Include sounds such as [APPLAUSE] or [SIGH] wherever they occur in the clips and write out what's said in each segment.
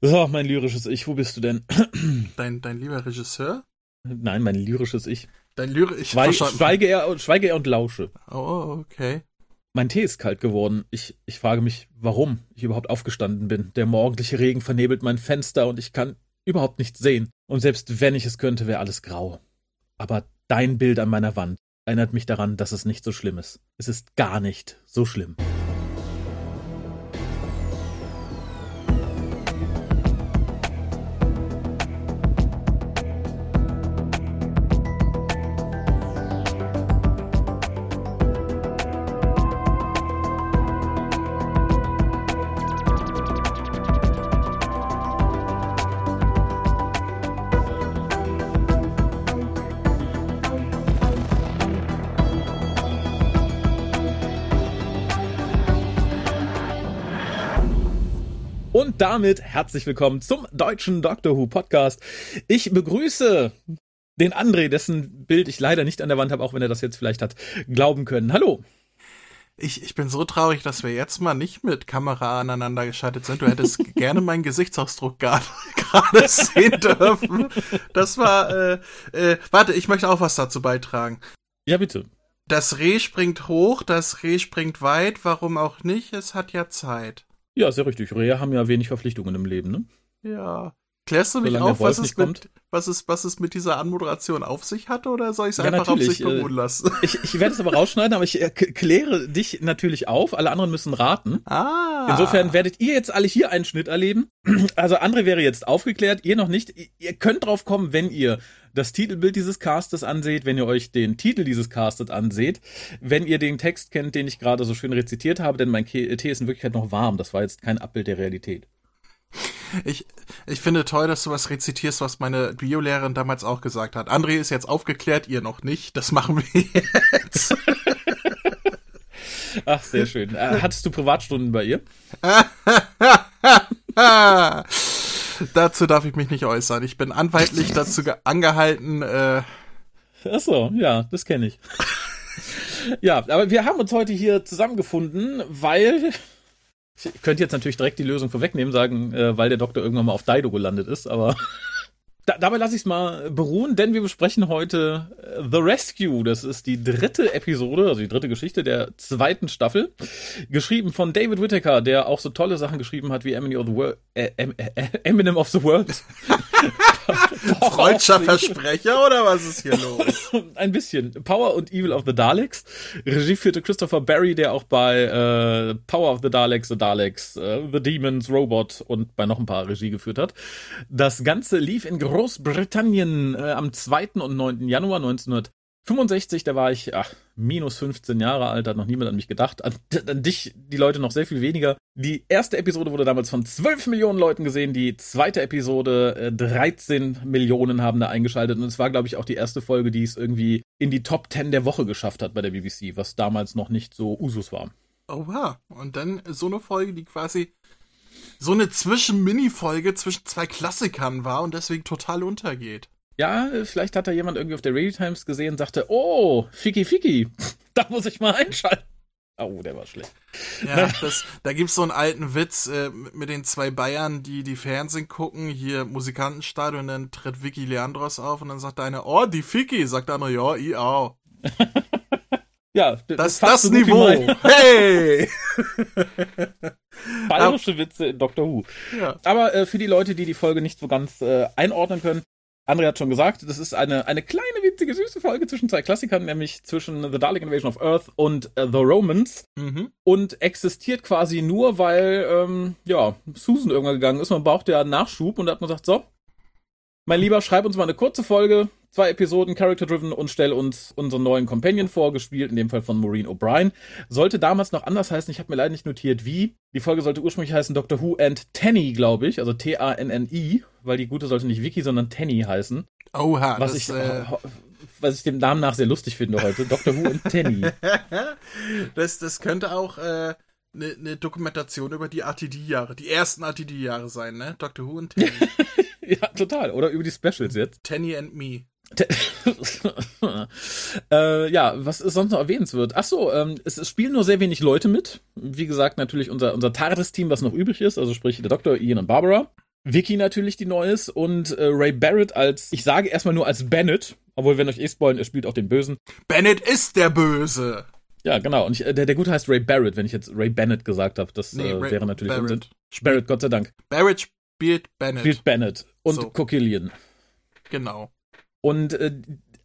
So, mein lyrisches Ich, wo bist du denn? [CLEARS THROAT] Dein, dein lieber Regisseur? Nein, mein lyrisches Ich. Dein lyrisch, ich Schweig, schweige, er, schweige er und lausche. Oh, okay. Mein Tee ist kalt geworden. Ich, ich frage mich, warum ich überhaupt aufgestanden bin. Der morgendliche Regen vernebelt mein Fenster und ich kann überhaupt nichts sehen. Und selbst wenn ich es könnte, wäre alles grau. Aber dein Bild an meiner Wand erinnert mich daran, dass es nicht so schlimm ist. Es ist gar nicht so schlimm. Damit herzlich willkommen zum deutschen Doctor Who Podcast. Ich begrüße den André, dessen Bild ich leider nicht an der Wand habe, auch wenn er das jetzt vielleicht hat glauben können. Hallo. Ich, ich bin so traurig, dass wir jetzt mal nicht mit Kamera aneinander geschaltet sind. Du hättest [LAUGHS] gerne meinen Gesichtsausdruck [LAUGHS] gerade sehen dürfen. Das war, äh, äh, warte, ich möchte auch was dazu beitragen. Ja, bitte. Das Reh springt hoch, das Reh springt weit, warum auch nicht? Es hat ja Zeit. Ja, sehr richtig. Rehe haben ja wenig Verpflichtungen im Leben, ne? Ja. Klärst du mich Solange auf, was es, mit, was, es, was es mit dieser Anmoderation auf sich hatte, oder soll ich es ja, einfach natürlich. auf sich beruhen lassen? [LAUGHS] Ich, ich werde es aber rausschneiden, aber ich äh, kläre dich natürlich auf. Alle anderen müssen raten. Ah. Insofern werdet ihr jetzt alle hier einen Schnitt erleben. [CLEARS THROAT] Also André wäre jetzt aufgeklärt, ihr noch nicht. Ihr könnt drauf kommen, wenn ihr das Titelbild dieses Castes anseht, wenn ihr euch den Titel dieses Castes anseht, wenn ihr den Text kennt, den ich gerade so schön rezitiert habe, denn mein Tee ist in Wirklichkeit noch warm. Das war jetzt kein Abbild der Realität. Ich, ich finde toll, dass du was rezitierst, was meine Biolehrerin damals auch gesagt hat. André ist jetzt aufgeklärt, ihr noch nicht. Das machen wir jetzt. [LAUGHS] Ach, sehr schön. Äh, hattest du Privatstunden bei ihr? [LAUGHS] dazu darf ich mich nicht äußern. Ich bin anwaltlich dazu angehalten. Äh Ach so, ja, das kenne ich. [LAUGHS] ja, aber wir haben uns heute hier zusammengefunden, weil ich könnte jetzt natürlich direkt die Lösung vorwegnehmen, sagen, äh, weil der Doktor irgendwann mal auf Dido gelandet ist, aber [LAUGHS] da, dabei lasse ich es mal beruhen, denn wir besprechen heute äh, The Rescue. Das ist die dritte Episode, also die dritte Geschichte der zweiten Staffel. Geschrieben von David Whittaker, der auch so tolle Sachen geschrieben hat wie Eminem of the World. Äh, äh, Eminem of the World. [LAUGHS] Freudscher Versprecher oder was ist hier los? [LAUGHS] Ein bisschen. Power und Evil of the Daleks. Regie führte Christopher Barry, der auch bei äh, Power of the Daleks, The Daleks, äh, The Demons, Robot und bei noch ein paar Regie geführt hat. Das Ganze lief in Großbritannien äh, am 2. und 9. Januar 1900. 65, da war ich ach, minus 15 Jahre alt, hat noch niemand an mich gedacht. An, an, dich, die Leute noch sehr viel weniger. Die erste Episode wurde damals von 12 Millionen Leuten gesehen, die zweite Episode äh, 13 Millionen haben da eingeschaltet und es war, glaube ich, auch die erste Folge, die es irgendwie in die Top 10 der Woche geschafft hat bei der BBC, was damals noch nicht so Usus war. Oha, und dann so eine Folge, die quasi so eine Zwischen-Mini-Folge zwischen zwei Klassikern war und deswegen total untergeht. Ja, vielleicht hat da jemand irgendwie auf der Radio Times gesehen und sagte, oh, Fiki Fiki, [LAUGHS] da muss ich mal einschalten. Oh, der war schlecht. Ja, das, da gibt's so einen alten Witz äh, mit den zwei Bayern, die die Fernsehen gucken, hier Musikantenstadion, und dann tritt Vicky Leandros auf und dann sagt einer, oh, die Fiki, sagt der andere, ja, ich auch. [LAUGHS] ja, das, das, das Niveau. [LAUGHS] Hey! Bayerische Witze in Doctor Who. Ja. Aber äh, für die Leute, die die Folge nicht so ganz äh, einordnen können, André hat schon gesagt, das ist eine, eine kleine, witzige, süße Folge zwischen zwei Klassikern, nämlich zwischen The Dalek Invasion of Earth und uh, The Romans. Mhm. Und existiert quasi nur, weil, ähm, ja, Susan irgendwann gegangen ist. Man braucht ja Nachschub und da hat man gesagt, so, mein Lieber, schreib uns mal eine kurze Folge, zwei Episoden Character-Driven und stell uns unseren neuen Companion vor, gespielt in dem Fall von Maureen O'Brien. Sollte damals noch anders heißen, ich habe mir leider nicht notiert, wie. Die Folge sollte ursprünglich heißen Doctor Who and Tanny, glaube ich, also T-A-N-N-I, weil die gute sollte nicht Vicky, sondern Tanny heißen. Oha, was das, ich, äh, was ich dem Namen nach sehr lustig finde heute. Doctor Who and Tanny. [LAUGHS] das, das könnte auch äh, eine, eine Dokumentation über die RTD-Jahre, die ersten RTD-Jahre sein, ne? Doctor Who und Tanny. [LAUGHS] ja, total. Oder über die Specials jetzt. Tanny and Me. Äh, ja, was ist sonst noch erwähnenswert? Ach so, ähm, es, es, spielen nur sehr wenig Leute mit. Wie gesagt, natürlich unser, unser TARDIS-Team, was noch übrig ist, also sprich der Doktor, Ian und Barbara. Vicky natürlich, die neu ist, und äh, Ray Barrett als, ich sage erstmal nur als Bennett, obwohl, wenn euch eh spoilen, er spielt auch den Bösen. Bennett ist der Böse. Ja, genau. Und ich, äh, der, der Gute heißt Ray Barrett, wenn ich jetzt Ray Bennett gesagt habe. Das nee, äh, wäre natürlich Barrett. Unsinn. Barrett, Gott sei Dank. Barrett spielt Bennett. Spielt Bennett. Und so. Coquillian. Genau. Und äh,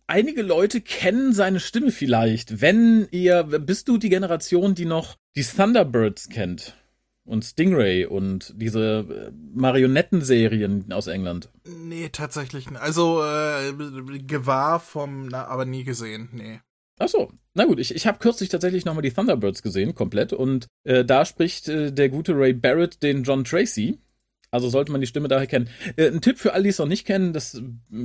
einige Leute kennen seine Stimme vielleicht. Wenn ihr, bist du die Generation, die noch die Thunderbirds kennt? Und Stingray und diese äh, Marionettenserien aus England. Nee, tatsächlich nicht. Also äh, gewahr vom, na, aber nie gesehen, nee. Ach so, na gut, ich, ich habe kürzlich tatsächlich nochmal die Thunderbirds gesehen, komplett. Und äh, da spricht äh, der gute Ray Barrett den John Tracy. Also sollte man die Stimme daher kennen. Äh, ein Tipp für alle, die es noch nicht kennen, das,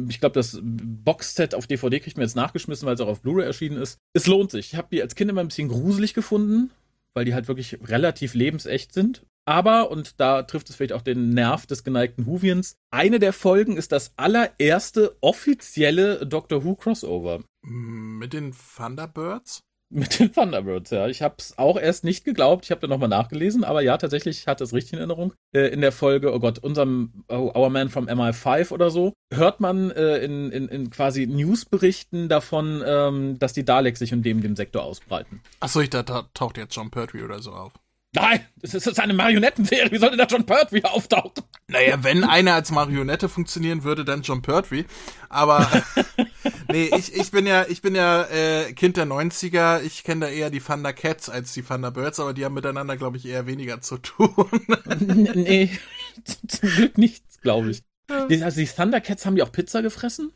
ich glaube, das Boxset auf DVD kriegt man jetzt nachgeschmissen, weil es auch auf Blu-ray erschienen ist. Es lohnt sich. Ich habe die als Kind immer ein bisschen gruselig gefunden, weil die halt wirklich relativ lebensecht sind. Aber, und da trifft es vielleicht auch den Nerv des geneigten Whovians, eine der Folgen ist das allererste offizielle Doctor Who Crossover. Mit den Thunderbirds? Mit den Thunderbirds, ja. Ich habe es auch erst nicht geglaubt. Ich habe da nochmal nachgelesen, aber ja, tatsächlich hatte es richtig in Erinnerung. Äh, in der Folge, oh Gott, unserem oh, Our Man from MI5 oder so, hört man äh, in, in, in quasi Newsberichten davon, ähm, dass die Daleks sich in dem, dem Sektor ausbreiten. Achso, ich da, da taucht jetzt John Pertwee oder so auf. Nein, das ist eine Marionettenserie. Wie sollte da John Pertwee auftauchen? Naja, wenn einer als Marionette funktionieren würde, dann John Pertwee. Aber [LAUGHS] nee, ich, ich bin ja, ich bin ja äh, Kind der 90er. Ich kenne da eher die Thunder Cats als die Thunder Birds, aber die haben miteinander, glaube ich, eher weniger zu tun. nee, [LAUGHS] zum Glück nichts, glaube ich. Also die Thundercats haben die auch Pizza gefressen?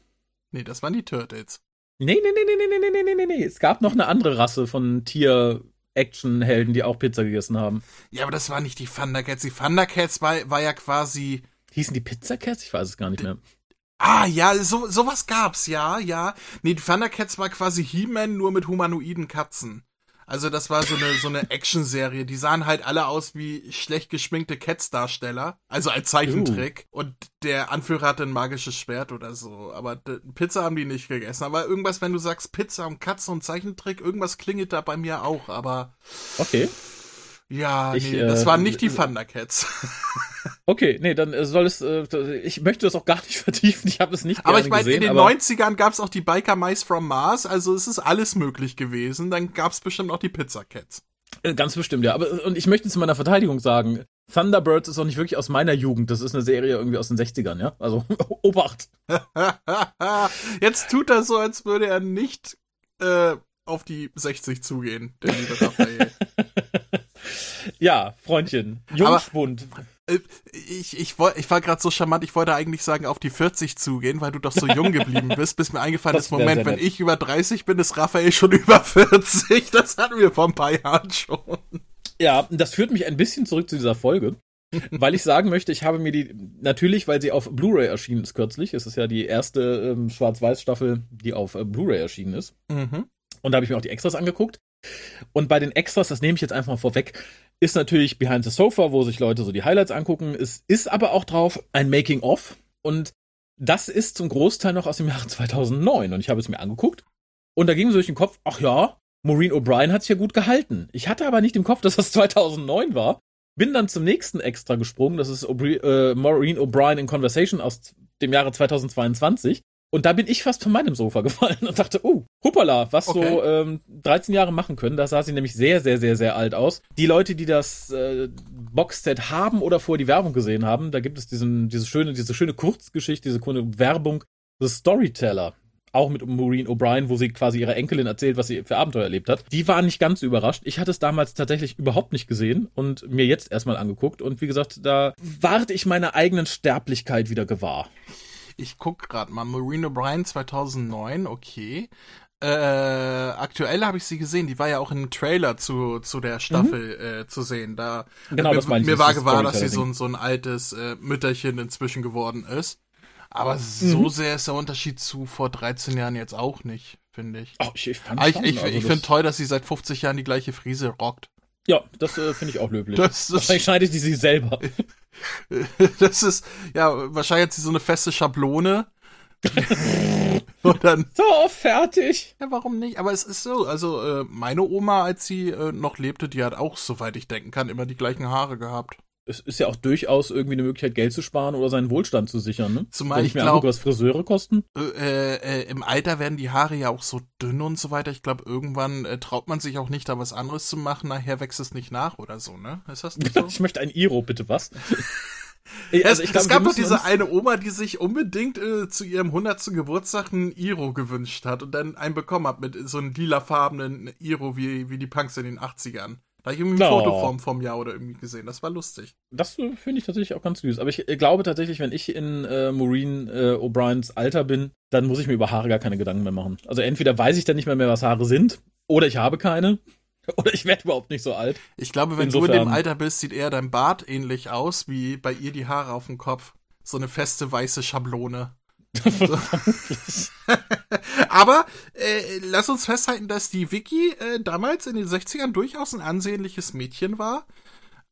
Nee, das waren die Turtles. Nee, nee, nee, nee, nee, nee, nee, nee, nee, nee. Es gab noch eine andere Rasse von Tier, Actionhelden, die auch Pizza gegessen haben. Ja, aber das war nicht die Thundercats. Die Thundercats war, war ja quasi. Hießen die Pizzacats? Ich weiß es gar nicht mehr. Ah, ja, so, sowas gab's, ja, ja. Nee, die Thundercats war quasi He-Man nur mit humanoiden Katzen. Also das war so eine so eine Action-Serie. Die sahen halt alle aus wie schlecht geschminkte Cats-Darsteller, also als Zeichentrick. Uh. Und der Anführer hatte ein magisches Schwert oder so. Aber Pizza haben die nicht gegessen. Aber irgendwas, wenn du sagst Pizza und Katzen und Zeichentrick, irgendwas klingelt da bei mir auch. Aber okay. Ja, ich, nee, das äh, waren nicht die Thundercats. [LAUGHS] Okay, nee, dann äh, soll es, äh, ich möchte das auch gar nicht [LAUGHS] vertiefen, ich habe es nicht Aber ich meine, in den 90ern gab es auch die Biker Mice from Mars, also es ist alles möglich gewesen. Dann gab es bestimmt auch die Pizza Cats. Äh, ganz bestimmt, ja. Aber und ich möchte zu meiner Verteidigung sagen, Thunderbirds ist auch nicht wirklich aus meiner Jugend. Das ist eine Serie irgendwie aus den 60ern, ja? Also, [LAUGHS] Obacht. Jetzt tut er so, als würde er nicht äh, auf die 60 zugehen, der liebe Raphael. Ja, Freundchen. Jungspund. Aber, äh, ich, ich, ich war gerade so charmant, ich wollte eigentlich sagen, auf die 40 zugehen, weil du doch so jung geblieben [LAUGHS] bist, bis mir eingefallen ist, Moment, wenn ich über 30 bin, ist Raphael schon [LAUGHS] über 40. Das hatten wir vor ein paar Jahren schon. Ja, das führt mich ein bisschen zurück zu dieser Folge. weil ich sagen möchte, ich habe mir die, natürlich, weil sie auf Blu-ray erschienen ist kürzlich, es ist ja die erste ähm, Schwarz-Weiß-Staffel, die auf äh, Blu-ray erschienen ist. Mhm. Und da habe ich mir auch die Extras angeguckt. Und bei den Extras, das nehme ich jetzt einfach mal vorweg, ist natürlich Behind the Sofa, wo sich Leute so die Highlights angucken. Es ist aber auch drauf ein Making-of. Und das ist zum Großteil noch aus dem Jahre [LAUGHS] 2009. Und ich habe es mir angeguckt. Und da ging mir so durch den Kopf, ach ja, Maureen O'Brien hat sich ja gut gehalten. Ich hatte aber nicht im Kopf, [LAUGHS] dass das 2009 war. Bin dann zum nächsten Extra gesprungen. Das ist äh, Maureen O'Brien in Conversation aus dem Jahre 2022. Und da bin ich fast von meinem Sofa [LAUGHS] gefallen und dachte, oh, hoppala, was okay. so ähm, 13 Jahre machen können. Da sah sie nämlich sehr, sehr, sehr, sehr alt aus. Die Leute, die das äh, Boxset haben oder vorher die Werbung gesehen haben, da gibt es diesen, diese schöne, diese schöne Kurzgeschichte, diese coole Werbung, The Storyteller. Auch mit Maureen O'Brien, wo sie quasi ihrer Enkelin erzählt, was sie für Abenteuer erlebt hat. Die waren nicht ganz überrascht. Ich hatte es damals tatsächlich überhaupt nicht gesehen und mir jetzt erstmal angeguckt. Und wie gesagt, da warte ich meiner eigenen Sterblichkeit wieder gewahr. Ich guck gerade mal. Marina O'Brien 2009, okay. Äh, aktuell habe ich sie gesehen. Die war ja auch im Trailer zu, zu der Staffel mhm. äh, zu sehen. Da genau, mir, das meine ich. Mir war gewahr, dass sie so, so ein altes äh, Mütterchen inzwischen geworden ist. Aber mhm. so sehr ist der Unterschied zu vor 13 Jahren jetzt auch nicht, finde ich. Oh, ich ich, ah, ich, ich, also ich finde toll, dass sie seit 50 Jahren die gleiche Frise rockt. Ja, das äh, finde ich auch löblich. Das, das wahrscheinlich schneidet die sie selber. [LAUGHS] das ist, ja, wahrscheinlich hat sie so eine feste Schablone. [LAUGHS] Und dann. So, fertig. Ja, warum nicht? Aber es ist so, also äh, meine Oma, als sie äh, noch lebte, die hat auch, soweit ich denken kann, immer die gleichen Haare gehabt. Es ist ja auch durchaus irgendwie eine Möglichkeit, Geld zu sparen oder seinen Wohlstand zu sichern. Ne? Zumal Wenn ich ich mir glaub- angucke, was Friseure kosten. Äh, äh, Im Alter werden die Haare ja auch so dünn und so weiter. Ich glaube, irgendwann äh, traut man sich auch nicht, da was anderes zu machen. Nachher wächst es nicht nach oder so, ne? Ist das nicht so? [LAUGHS] Ich möchte ein Iro, bitte was? [LAUGHS] Es, also ich es glaube, gab doch diese eine Oma, die sich unbedingt äh, zu ihrem 100. Geburtstag einen Iro gewünscht hat und dann einen bekommen hat mit so einem lilafarbenen Iro wie, wie die Punks in den 80ern. Da habe ich irgendwie ein Oh. Foto vom, vom Jahr oder irgendwie gesehen. Das war lustig. Das finde ich tatsächlich auch ganz süß. Aber ich äh, glaube tatsächlich, wenn ich in äh, Maureen äh, O'Briens Alter bin, dann muss ich mir über Haare gar keine Gedanken mehr machen. Also entweder weiß ich dann nicht mehr, mehr was Haare sind, oder ich habe keine, [LAUGHS] oder ich werde überhaupt nicht so alt. Ich glaube, wenn du in Insofern- dem Alter bist, sieht eher dein Bart ähnlich aus, wie bei ihr die Haare auf dem Kopf. So eine feste weiße Schablone. [LAUGHS] Aber äh, lass uns festhalten, dass die Vicky äh, damals in den 60ern durchaus ein ansehnliches Mädchen war.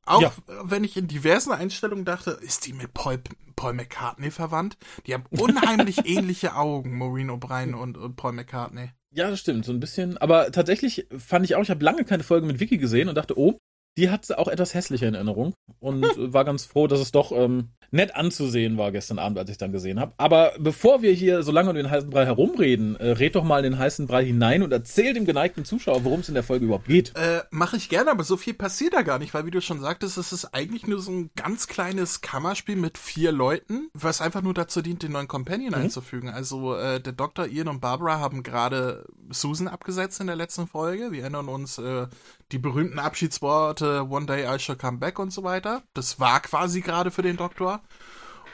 Auch Ja. äh, wenn ich in diversen Einstellungen dachte, ist die mit Paul, Paul McCartney verwandt? Die haben unheimlich [LAUGHS] ähnliche Augen, Maureen O'Brien und, und Paul McCartney. Ja, das stimmt, so ein bisschen. Aber tatsächlich fand ich auch, ich habe lange keine Folge mit Vicky gesehen und dachte, oh, die hat auch etwas hässlicher in Erinnerung. Und [LAUGHS] war ganz froh, dass es doch ähm, nett anzusehen war gestern Abend, als ich dann gesehen habe. Aber bevor wir hier so lange um den heißen Brei herumreden, äh, red doch mal in den heißen Brei hinein und erzähl dem geneigten Zuschauer, worum es in der Folge überhaupt geht. Äh, mache ich gerne, aber so viel passiert da gar nicht, weil wie du schon sagtest, es ist eigentlich nur so ein ganz kleines Kammerspiel mit vier Leuten, was einfach nur dazu dient, den neuen Companion einzufügen. Also äh, der Doktor, Ian und Barbara haben gerade Susan abgesetzt in der letzten Folge. Wir erinnern uns äh, die berühmten Abschiedsworte One Day I Shall Come Back und so weiter. Das war quasi gerade für den Doktor.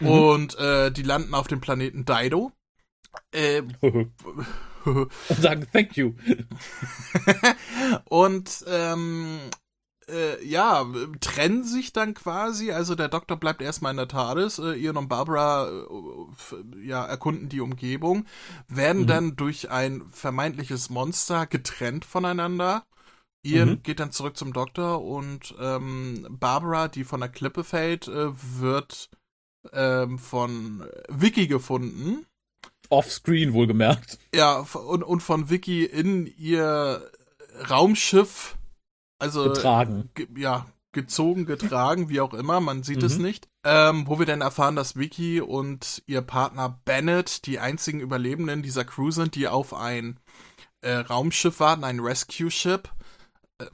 Und äh, die landen auf dem Planeten Dido. Äh, [LAUGHS] und sagen Thank you. [LAUGHS] Und ähm, äh, ja, trennen sich dann quasi. Also der Doktor bleibt erstmal in der TARDIS. Äh, Ian und Barbara äh, ja, erkunden die Umgebung, werden Mhm. dann durch ein vermeintliches Monster getrennt voneinander. Ian Mhm. geht dann zurück zum Doktor und ähm, Barbara, die von der Klippe fällt, äh, wird ähm, von Vicky gefunden. Offscreen wohlgemerkt. Ja, und, und von Vicky in ihr Raumschiff, also Getragen. ge ja, gezogen, getragen, wie auch immer, man sieht es Mhm. nicht. Ähm, wo wir dann erfahren, dass Vicky und ihr Partner Bennett die einzigen Überlebenden dieser Crew sind, die auf ein äh, Raumschiff warten, ein Rescue-Ship. Äh,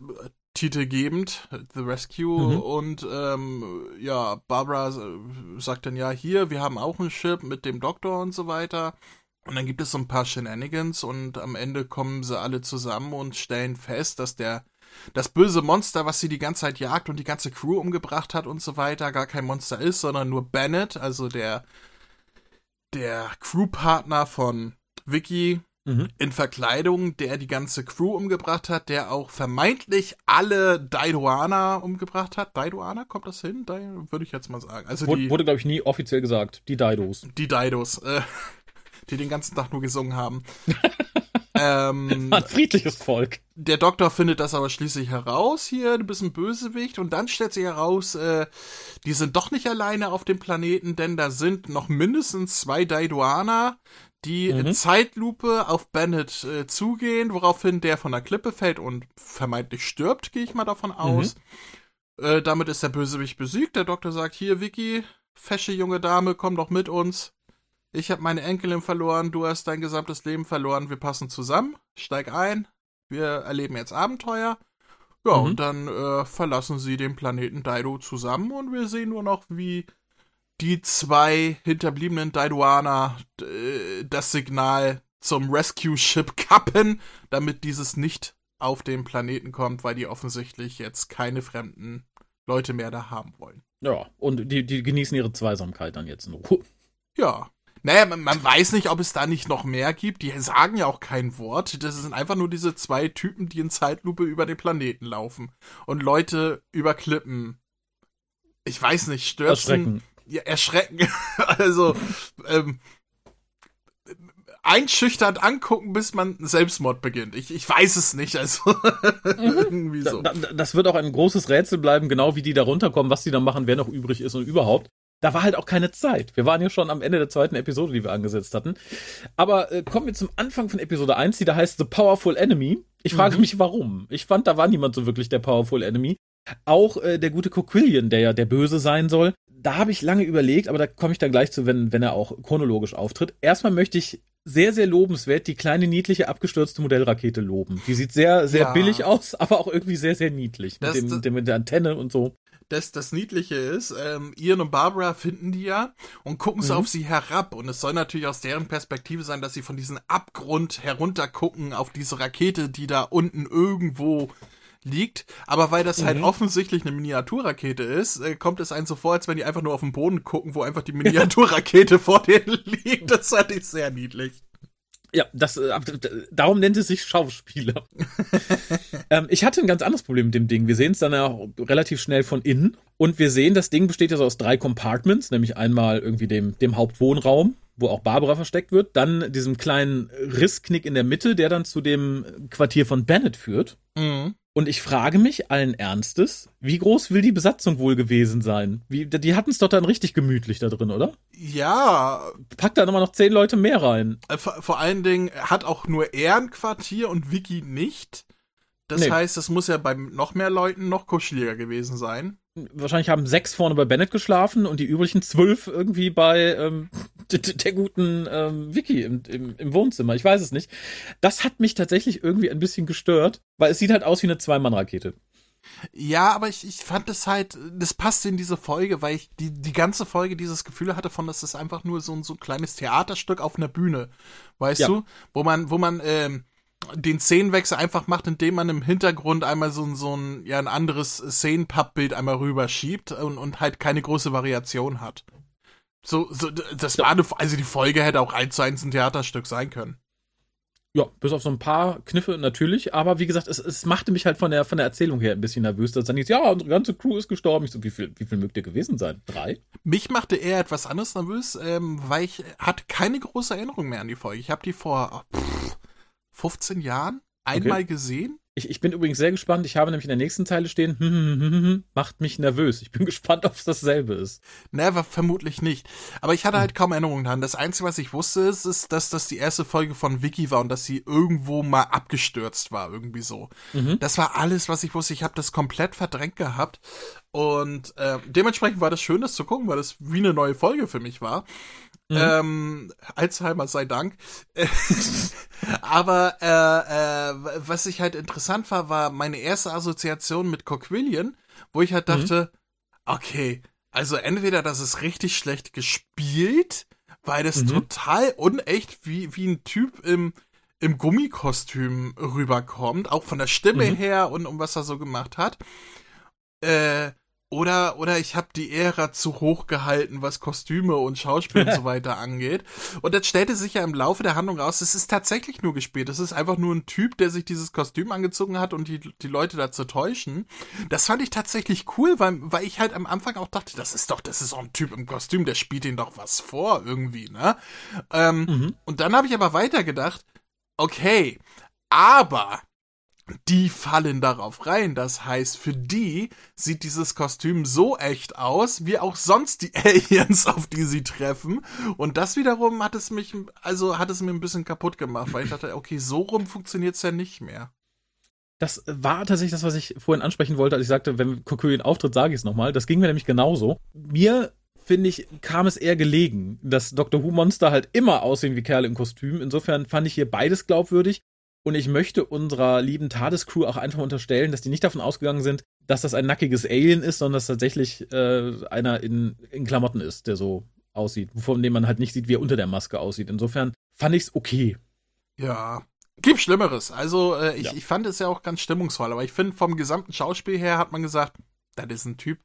titelgebend, The Rescue. Mhm. Und ähm, ja, Barbara äh, sagt dann ja, hier, wir haben auch ein Ship mit dem Doktor und so weiter. Und dann gibt es so ein paar Shenanigans und am Ende kommen sie alle zusammen und stellen fest, dass der das böse Monster, was sie die ganze Zeit jagt und die ganze Crew umgebracht hat und so weiter, gar kein Monster ist, sondern nur Bennett, also der der Crewpartner von Vicky Mhm. in Verkleidung, der die ganze Crew umgebracht hat, der auch vermeintlich alle Daidoaner umgebracht hat. Daidoaner, kommt das hin? Dai Würde ich jetzt mal sagen. Also Wurde, wurde glaube ich, nie offiziell gesagt. Die Didos. die Daidos, äh, [LAUGHS] die den ganzen Tag nur gesungen haben. [LAUGHS] ähm, Ein friedliches Volk. der Doktor findet das aber schließlich heraus hier, du bist ein Bösewicht und dann stellt sich heraus, äh, die sind doch nicht alleine auf dem Planeten, denn da sind noch mindestens zwei Daidoaner, die in Mhm. Zeitlupe auf Bennett äh, zugehen, woraufhin der von der Klippe fällt und vermeintlich stirbt, gehe ich mal davon aus. Äh, damit ist der Bösewicht besiegt. Der Doktor sagt, hier Vicky, fesche junge Dame, komm doch mit uns. Ich habe meine Enkelin verloren, du hast dein gesamtes Leben verloren, wir passen zusammen, steig ein, wir erleben jetzt Abenteuer. Ja, Mhm. und dann äh, verlassen sie den Planeten Daido zusammen und wir sehen nur noch, wie die zwei hinterbliebenen Daidoaner äh, das Signal zum Rescue-Ship kappen, damit dieses nicht auf den Planeten kommt, weil die offensichtlich jetzt keine fremden Leute mehr da haben wollen. Ja, und die, die genießen ihre Zweisamkeit dann jetzt in Ruhe. Ja. Naja, man, man weiß nicht, ob es da nicht noch mehr gibt. Die sagen ja auch kein Wort. Das sind einfach nur diese zwei Typen, die in Zeitlupe über den Planeten laufen und Leute über Klippen. Ich weiß nicht, stürzen. Erschrecken. Ja, erschrecken. [LAUGHS] also, ähm, einschüchternd angucken, bis man Selbstmord beginnt. Ich, ich weiß es nicht, also [LAUGHS] irgendwie so. Da, da, das wird auch ein großes Rätsel bleiben, genau wie die da runterkommen, was die da machen, wer noch übrig ist und überhaupt. Da war halt auch keine Zeit. Wir waren ja schon am Ende der zweiten Episode, die wir angesetzt hatten. Aber äh, kommen wir zum Anfang von Episode 1, die da heißt The Powerful Enemy. Ich frage mich, warum. Ich fand, da war niemand so wirklich der Powerful Enemy. Auch äh, der gute Coquillian, der ja der Böse sein soll, da habe ich lange überlegt, aber da komme ich dann gleich zu, wenn, wenn er auch chronologisch auftritt. Erstmal möchte ich sehr, sehr lobenswert die kleine, niedliche, abgestürzte Modellrakete loben. Die sieht sehr, sehr ja. billig aus, [LAUGHS] aber auch irgendwie sehr, sehr niedlich. Mit, dem, mit, dem, mit der Antenne und so. Das, das Niedliche ist, ähm, Ian und Barbara finden die ja und gucken so mhm. auf sie herab. Und es soll natürlich aus deren Perspektive sein, dass sie von diesem Abgrund heruntergucken auf diese Rakete, die da unten irgendwo liegt. Aber weil das halt mhm. halt offensichtlich eine Miniaturrakete ist, äh, kommt es einem so vor, als wenn die einfach nur auf den Boden gucken, wo einfach die Miniaturrakete [LAUGHS] vor denen liegt. Das fand ich sehr niedlich. Ja, das, äh, darum nennt es sich Schauspieler. [LAUGHS] ähm, ich hatte ein ganz anderes Problem mit dem Ding. Wir sehen es dann ja auch relativ schnell von innen. Und wir sehen, das Ding besteht ja so aus drei Compartments, nämlich einmal irgendwie dem, dem Hauptwohnraum, wo auch Barbara versteckt wird, dann diesem kleinen Rissknick in der Mitte, der dann zu dem Quartier von Bennett führt. Mhm. Und ich frage mich allen Ernstes, wie groß will die Besatzung wohl gewesen sein? Wie, die hatten es doch dann richtig gemütlich da drin, oder? Ja. Packt da nochmal noch zehn Leute mehr rein. Äh, vor, vor, allen Dingen hat auch nur er ein Quartier und Vicky nicht. Das nee. heißt, es muss ja bei noch mehr Leuten noch kuscheliger gewesen sein wahrscheinlich haben sechs vorne bei Bennett geschlafen und die übrigen zwölf irgendwie bei ähm, der guten ähm, Vicky im, im, im Wohnzimmer. Ich weiß es nicht. Das hat mich tatsächlich irgendwie ein bisschen gestört, weil es sieht halt aus wie eine Zwei-Mann-Rakete. Ja, aber ich, ich fand es halt, das passte in diese Folge, weil ich die, die ganze Folge dieses Gefühl hatte von, das ist einfach nur so, so ein kleines Theaterstück auf einer Bühne, weißt ja. du? Wo man, wo man, ähm, den Szenenwechsel einfach macht, indem man im Hintergrund einmal so, so ein, ja, ein anderes Szenenpappbild einmal rüberschiebt und, und halt keine große Variation hat. So, so, das war eine, also die Folge hätte auch eins zu eins ein Theaterstück sein können. Ja, bis auf so ein paar Kniffe natürlich, aber wie gesagt, es, es machte mich halt von der, von der Erzählung her ein bisschen nervös, dass dann hieß, ja, unsere ganze Crew ist gestorben. Ich so, wie viel, wie viel mögt ihr gewesen sein? Drei? Mich machte eher etwas anderes nervös, ähm, weil ich hatte keine große Erinnerung mehr an die Folge. Ich habe die vor, pff, 15 Jahren einmal okay. gesehen. Ich, ich bin übrigens sehr gespannt. Ich habe nämlich in der nächsten Zeile stehen, hm, hm, hm, hm, hm macht mich nervös. Ich bin [LAUGHS] gespannt, ob es dasselbe ist. Never, vermutlich nicht. Aber ich hatte halt kaum Erinnerungen daran. Das Einzige, was ich wusste, ist, ist, dass das die erste Folge von Vicky war und dass sie irgendwo mal abgestürzt war, irgendwie so. Mhm. Das war alles, was ich wusste. Ich habe das komplett verdrängt gehabt. Und äh, dementsprechend war das schön, das zu gucken, weil das wie eine neue Folge für mich war. Mhm. Ähm, Alzheimer sei Dank. [LAUGHS] Aber äh, äh, was ich halt interessant war, war meine erste Assoziation mit Coquillian, wo ich halt mhm. dachte, mhm. okay, also entweder das ist richtig schlecht gespielt, weil das mhm. total unecht wie, wie ein Typ im, im Gummikostüm rüberkommt, auch von der Stimme mhm. her und um was er so gemacht hat. Äh, oder, oder ich habe die Ära zu hoch gehalten, was Kostüme und Schauspiel und so [LAUGHS] weiter angeht. Und das stellte sich ja im Laufe der Handlung raus, es ist tatsächlich nur gespielt. Es ist einfach nur ein Typ, der sich dieses Kostüm angezogen hat und die, die Leute dazu täuschen. Das fand ich tatsächlich cool, weil, weil ich halt am Anfang auch dachte, das ist doch, das ist auch ein Typ im Kostüm, der spielt ihn doch was vor irgendwie, ne? Ähm, mhm. Und dann habe ich aber weitergedacht, okay, aber die fallen darauf rein. Das heißt, für die sieht dieses Kostüm so echt aus, wie auch sonst die [LAUGHS] Aliens, auf die sie treffen. Und das wiederum hat es mich, also hat es mir ein bisschen kaputt gemacht, weil ich dachte, okay, so rum funktioniert es ja nicht mehr. Das war tatsächlich das, was ich vorhin ansprechen wollte, als ich sagte, wenn Cocoon auftritt, sage ich es nochmal. Das ging mir nämlich genauso. Mir finde ich, kam es eher gelegen, dass Dr. Who Monster halt immer aussehen wie Kerle im Kostüm. Insofern fand ich hier beides glaubwürdig. Und ich möchte unserer lieben TARDIS-Crew auch einfach unterstellen, dass die nicht davon ausgegangen sind, dass das ein nackiges Alien ist, sondern dass tatsächlich äh, einer in, in Klamotten ist, der so aussieht, von dem man halt nicht sieht, wie er unter der Maske aussieht. Insofern fand ich es okay. Ja, gibt Schlimmeres. Also äh, ich, ja. ich fand es ja auch ganz stimmungsvoll, aber ich finde vom gesamten Schauspiel her hat man gesagt, das ist ein Typ.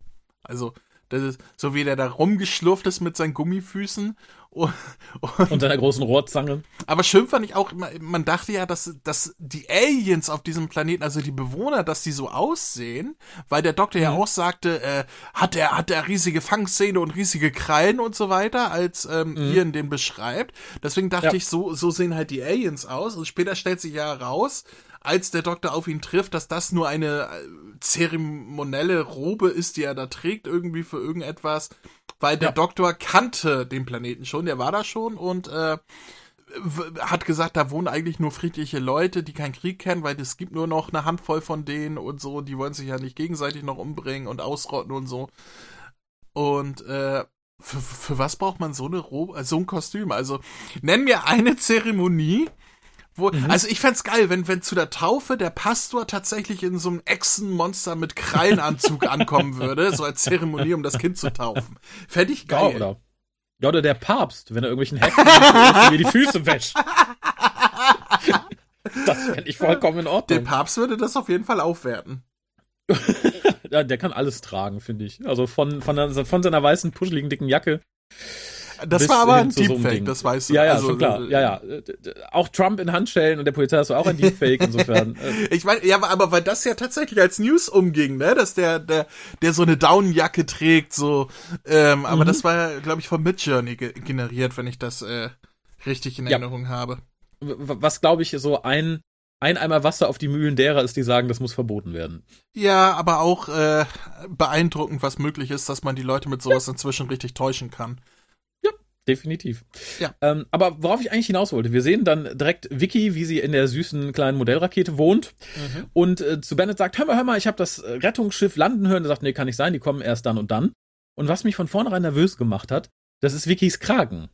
Also das ist, so wie der da rumgeschlurft ist mit seinen Gummifüßen. Und, und, seiner großen Rohrzange. Aber schön fand ich auch, man dachte ja, dass, dass die Aliens auf diesem Planeten, also die Bewohner, dass die so aussehen, weil der Doktor mhm. ja auch sagte, äh, hat er hat er riesige Fangszene und riesige Krallen und so weiter, als ähm, mhm. Ian den beschreibt. Deswegen dachte ja. ich, so, so sehen halt die Aliens aus. Und später stellt sich ja heraus, als der Doktor auf ihn trifft, dass das nur eine äh, zeremonielle Robe ist, die er da trägt, irgendwie für irgendetwas, weil der ja. Doktor kannte den Planeten schon, der war da schon und äh, hat gesagt, da wohnen eigentlich nur friedliche Leute, die keinen Krieg kennen, weil es gibt nur noch eine Handvoll von denen und so, die wollen sich ja nicht gegenseitig noch umbringen und ausrotten und so. Und äh, für, für was braucht man so eine Ro so ein Kostüm? Also nenn mir eine Zeremonie, wo, mhm. Also ich fände geil, wenn, wenn zu der Taufe der Pastor tatsächlich in so einem Echsenmonster mit Krallenanzug [LAUGHS] ankommen würde, so als Zeremonie, um das Kind zu taufen. Fände ich geil. Ja, oder, ja, oder der Papst, wenn er irgendwelchen Heften mir die Füße wäscht. [LAUGHS] das fände ich vollkommen in Ordnung. Der Papst würde das auf jeden Fall aufwerten. [LAUGHS] ja, der kann alles tragen, finde ich. Also von, von, von seiner weißen, puscheligen, dicken Jacke das war aber ein Deepfake, das weißt du. Ja, ja, also, schon klar. Ja, ja. Auch Trump in Handschellen und der Polizei ist auch ein Deepfake insofern. Äh. [LAUGHS] ich meine, ja, aber weil das ja tatsächlich als News umging, ne, dass der der der so eine Downjacke trägt, so. Ähm, aber mhm. das war, glaube ich, von Midjourney ge generiert, wenn ich das äh, richtig in Erinnerung ja. habe. Was glaube ich so ein ein Eimer Wasser auf die Mühlen derer ist, die sagen, das muss verboten werden. Ja, aber auch äh, beeindruckend, was möglich ist, dass man die Leute mit sowas inzwischen richtig täuschen kann definitiv. Ja. Ähm, aber worauf ich eigentlich hinaus wollte, wir sehen dann direkt Vicky, wie sie in der süßen kleinen Modellrakete wohnt mhm. und äh, zu Bennett sagt, hör mal, hör mal, ich habe das Rettungsschiff landen hören. Er sagt, nee, kann nicht sein, die kommen erst dann und dann. Und was mich von vornherein nervös gemacht hat, das ist Vickys Kragen.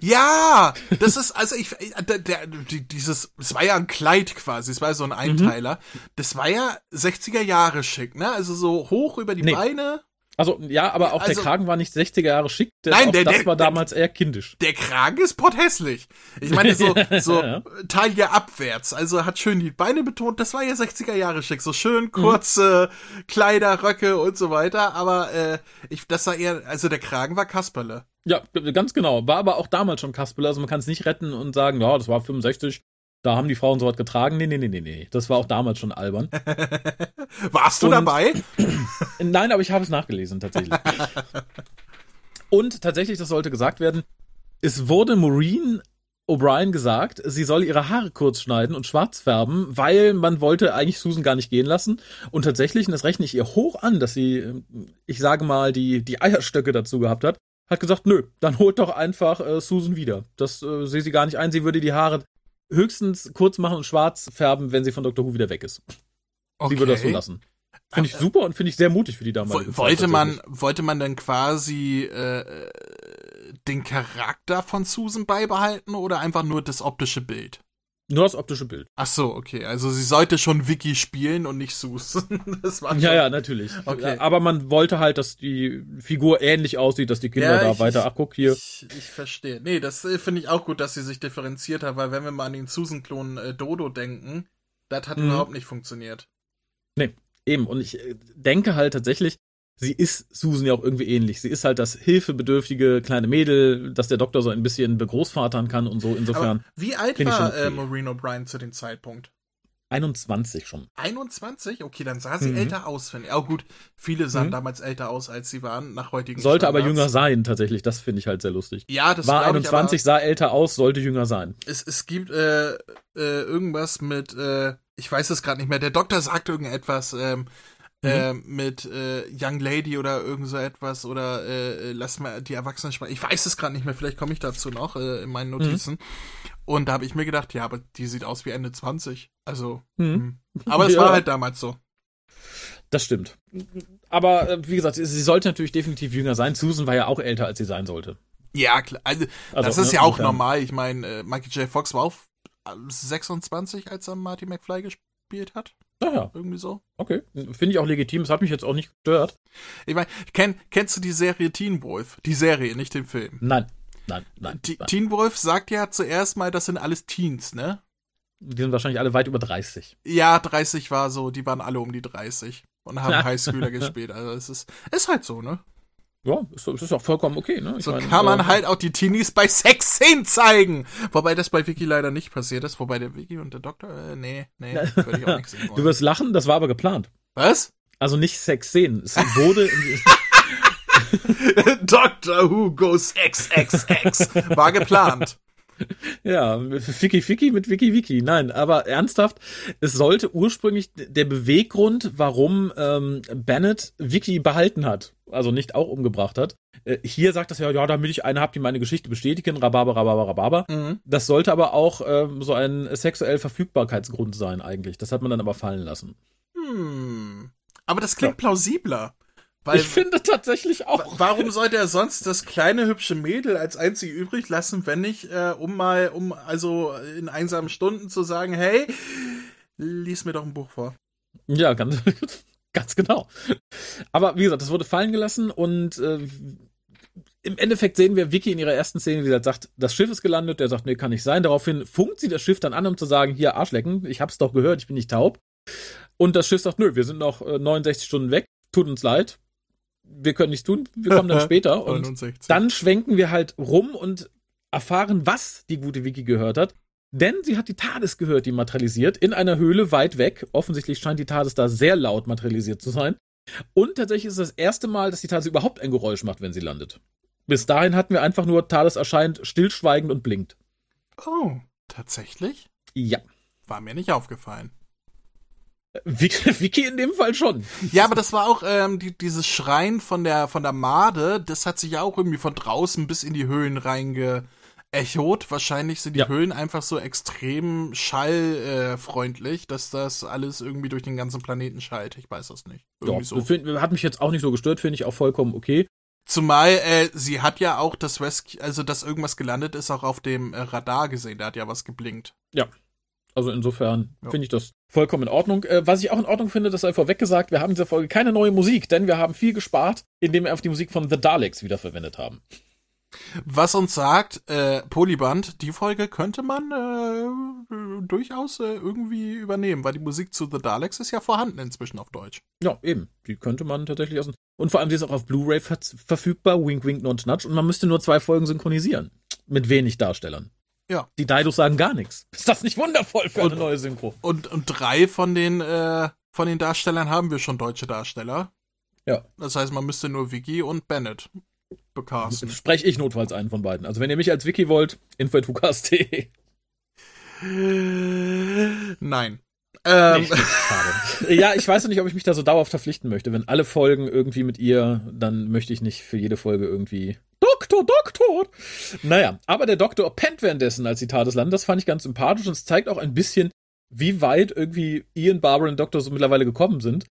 Ja, das ist, also ich, der, der, dieses, es war ja ein Kleid quasi, es war so ein mhm. Einteiler. Mhm. Das war ja 60er Jahre schick, ne? Also so hoch über die nee. Beine. Also, ja, aber auch also, der Kragen war nicht 60er Jahre schick. Der, nein, der, das der, war damals eher kindisch. Der Kragen ist pothässlich. Ich meine, so, [LAUGHS] so ja. Taille abwärts. Also hat schön die Beine betont. Das war ja 60er Jahre schick. So schön mhm. kurze mhm. Kleider, Röcke und so weiter. Aber äh, ich, das war eher, also der Kragen war Kasperle. Ja, ganz genau. War aber auch damals schon Kasperle. Also man kann es nicht retten und sagen, ja, das war 65. Da haben die Frauen so was getragen. Nee, nee, nee, nee, nee. Das war auch damals schon albern. [LAUGHS] Warst du Und, dabei? [CLEARS THROAT] Nein, aber ich habe es nachgelesen, tatsächlich. [LAUGHS] Und tatsächlich, das sollte gesagt werden, es wurde Maureen O'Brien gesagt, sie soll ihre Haare kurz schneiden und schwarz färben, weil man wollte eigentlich Susan gar nicht gehen lassen. Und tatsächlich, und das rechne ich ihr hoch an, dass sie, ich sage mal, die, die Eierstöcke dazu gehabt hat, hat gesagt, nö, dann holt doch einfach äh, Susan wieder. Das äh, sehe sie gar nicht ein. Sie würde die Haare höchstens kurz machen und schwarz färben, wenn sie von Dr. Who wieder weg ist. Okay. Sie würde das so lassen. Finde ich äh, super und finde ich sehr mutig für die damalige Wollte Zeit, man, wollte man dann quasi äh, den Charakter von Susan beibehalten oder einfach nur das optische Bild? Nur das optische Bild. Ach so, okay. Also sie sollte schon Vicky spielen und nicht Susan. [LAUGHS] das war schon... Ja, ja, natürlich. Okay. Aber man wollte halt, dass die Figur ähnlich aussieht, dass die Kinder ja, da ich, weiter. Ach, guck hier. Ich, ich verstehe. Nee, das äh, finde ich auch gut, dass sie sich differenziert hat, weil wenn wir mal an den Susan-Klon äh, Dodo denken, das hat mhm. überhaupt nicht funktioniert. Nee, eben. Und ich äh, denke halt tatsächlich, sie ist Susan ja auch irgendwie ähnlich. Sie ist halt das hilfebedürftige kleine Mädel, das der Doktor so ein bisschen begroßvatern kann und so. Insofern. Aber wie alt war okay. äh, Maureen O'Brien zu dem Zeitpunkt? 21 schon. 21? Okay, dann sah sie mhm. älter aus, finde ich. Oh gut, viele sahen mhm. damals älter aus, als sie waren, nach heutigen Sollte Standards. aber jünger sein, tatsächlich. Das finde ich halt sehr lustig. Ja, das war 21, ich, sah älter aus, sollte jünger sein. Es, es gibt äh, äh, irgendwas mit, äh, ich weiß es gerade nicht mehr. Der Doktor sagt irgendetwas, ähm, Mhm. Äh, mit äh, Young Lady oder irgend so etwas oder äh, lass mal die Erwachsenen sprechen. Ich weiß es gerade nicht mehr, vielleicht komme ich dazu noch äh, in meinen mhm. Notizen. Mhm. Und da habe ich mir gedacht, ja, aber die sieht aus wie Ende 20. Also, mhm. Hm. [LAUGHS] aber es ja. war halt damals so. Das stimmt. Aber äh, wie gesagt, sie sollte natürlich definitiv jünger sein. Susan war ja auch älter, als sie sein sollte. Ja, klar. Also, also das ist ne, ja auch normal. Ich meine, Michael J. Fox war auch 26, als er Marty McFly gespielt hat. Ja, ja. Irgendwie so. Okay. Finde ich auch legitim. Es hat mich jetzt auch nicht gestört. Ich meine, kenn, kennst du die Serie Teen Wolf? Die Serie, nicht den Film. Nein. Nein, nein, T nein. Teen Wolf sagt ja zuerst mal, das sind alles Teens, ne? Die sind wahrscheinlich alle weit über 30. Ja, 30 war so, die waren alle um die 30 und haben [LAUGHS] Highschooler gespielt. Also es ist, ist halt so, ne? Ja, ist, ist auch vollkommen okay, ne? Ich so mein, kann man äh, halt auch die Teenies bei Sexszenen zeigen. Wobei das bei Vicky leider nicht passiert ist. Wobei der Vicky und der Doktor, äh, nee, nee, würde ich auch nicht sehen wollen. [LAUGHS] Du wirst lachen, das war aber geplant. Was? Also nicht Sexszenen. Es wurde. Doctor Who goes XXX. War geplant. [LAUGHS] Ja, Ficky Ficky mit Wiki Wiki. Nein, aber ernsthaft, es sollte ursprünglich der Beweggrund, warum ähm, Bennett Vicky behalten hat, also nicht auch umgebracht hat. Äh, hier sagt das ja, ja, damit ich eine habe, die meine Geschichte bestätigen, Rhabarber, Rhabarber, Rhabarber. Mhm. Das sollte aber auch ähm, so ein sexuell Verfügbarkeitsgrund sein eigentlich. Das hat man dann aber fallen lassen. Hm. Aber das klingt ja. plausibler. Weil, ich finde tatsächlich auch. Warum sollte er sonst das kleine hübsche Mädel als einzige übrig lassen, wenn nicht, äh, um mal, um also in einsamen Stunden zu sagen, hey, lies mir doch ein Buch vor. Ja, ganz, [LAUGHS] ganz genau. Aber wie gesagt, das wurde fallen gelassen und äh, im Endeffekt sehen wir Vicky in ihrer ersten Szene, wie sie sagt, das Schiff ist gelandet, der sagt, nee, kann nicht sein. Daraufhin funkt sie das Schiff dann an, um zu sagen, hier Arschlecken, ich hab's doch gehört, ich bin nicht taub. Und das Schiff sagt, nö, wir sind noch äh, 69 Stunden weg, tut uns leid, wir können nichts tun, wir kommen dann [LAUGHS] später. Und 69. dann schwenken wir halt rum und erfahren, was die gute Vicky gehört hat. Denn sie hat die TARDIS gehört, die materialisiert, in einer Höhle weit weg. Offensichtlich scheint die TARDIS da sehr laut materialisiert zu sein. Und tatsächlich ist es das erste Mal, dass die TARDIS überhaupt ein Geräusch macht, wenn sie landet. Bis dahin hatten wir einfach nur, TARDIS erscheint stillschweigend und blinkt. Oh, tatsächlich? Ja. War mir nicht aufgefallen. Vicky [LAUGHS] in dem Fall schon. Ja, aber das war auch ähm, die, dieses Schreien von der von der Made, das hat sich ja auch irgendwie von draußen bis in die Höhlen reingeechot. Wahrscheinlich sind die ja. Höhlen einfach so extrem schallfreundlich, äh, dass das alles irgendwie durch den ganzen Planeten schallt. Ich weiß das nicht. Irgendwie ja, so. Find, hat mich jetzt auch nicht so gestört, finde ich auch vollkommen okay. Zumal äh, sie hat ja auch das Rescue, also dass irgendwas gelandet ist, auch auf dem äh, Radar gesehen. Da hat ja was geblinkt. Ja. Also insofern ja. finde ich das vollkommen in Ordnung. Äh, was ich auch in Ordnung finde, das sei vorweg gesagt, wir haben in dieser Folge keine neue Musik, denn wir haben viel gespart, indem wir auf die Musik von The Daleks wiederverwendet haben. Was uns sagt, äh, Polyband, die Folge könnte man äh, durchaus äh, irgendwie übernehmen, weil die Musik zu The Daleks ist ja vorhanden inzwischen auf Deutsch. Ja, eben. Die könnte man tatsächlich aus. Und vor allem, die ist auch auf Blu-ray ver verfügbar, Wink Wink Nudge Nudge, und man müsste nur zwei Folgen synchronisieren. Mit wenig Darstellern. Ja. Die Daidos sagen gar nichts. [LAUGHS] Ist das nicht wundervoll für und, eine neue Synchro? Und, und drei von den, äh, von den Darstellern haben wir schon deutsche Darsteller. Ja. Das heißt, man müsste nur Vicky und Bennett becasten. Spreche ich notfalls einen von beiden. Also wenn ihr mich als Vicky wollt, info.tukas.de. Nein. Ähm. Nee, [LAUGHS] ja, ich weiß noch nicht, ob ich mich da so dauerhaft verpflichten möchte. Wenn alle Folgen irgendwie mit ihr, dann möchte ich nicht für jede Folge irgendwie Doktor, Doktor. Naja, aber der Doktor pennt währenddessen als Zitat des Landes. Das fand ich ganz sympathisch und es zeigt auch ein bisschen, wie weit irgendwie Ian, Barbara und Doktor so mittlerweile gekommen sind.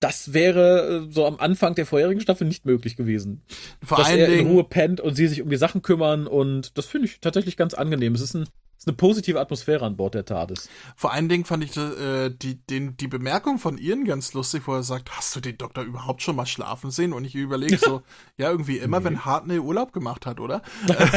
Das wäre äh, so am Anfang der vorherigen Staffel nicht möglich gewesen. Vor dass er in Ruhe pennt und sie sich um die Sachen kümmern und das finde ich tatsächlich ganz angenehm. Es ist ein ist eine positive Atmosphäre an Bord der TARDIS. Vor allen Dingen fand ich äh, die, den, die Bemerkung von Ian ganz lustig, wo er sagt, hast du den Doktor überhaupt schon mal schlafen sehen? Und ich überlege so, [LAUGHS] ja, irgendwie immer, nee. wenn Hartnell Urlaub gemacht hat, oder? [LAUGHS] das ist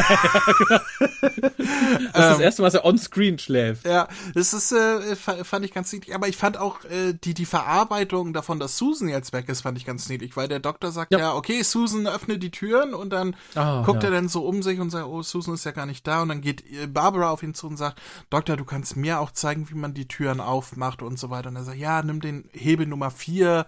das ähm, erste Mal, dass er on-screen schläft. Ja, das ist, äh, fand ich ganz niedlich. Aber ich fand auch äh, die, die Verarbeitung davon, dass Susan jetzt weg ist, fand ich ganz niedlich, weil der Doktor sagt ja, ja okay, Susan öffne die Türen und dann oh, guckt ja. er dann so um sich und sagt, oh, Susan ist ja gar nicht da und dann geht äh, Barbara auf ihn zu und sagt, Doktor, du kannst mir auch zeigen, wie man die Türen aufmacht und so weiter. Und er sagt, ja, nimm den Hebel Nummer 4,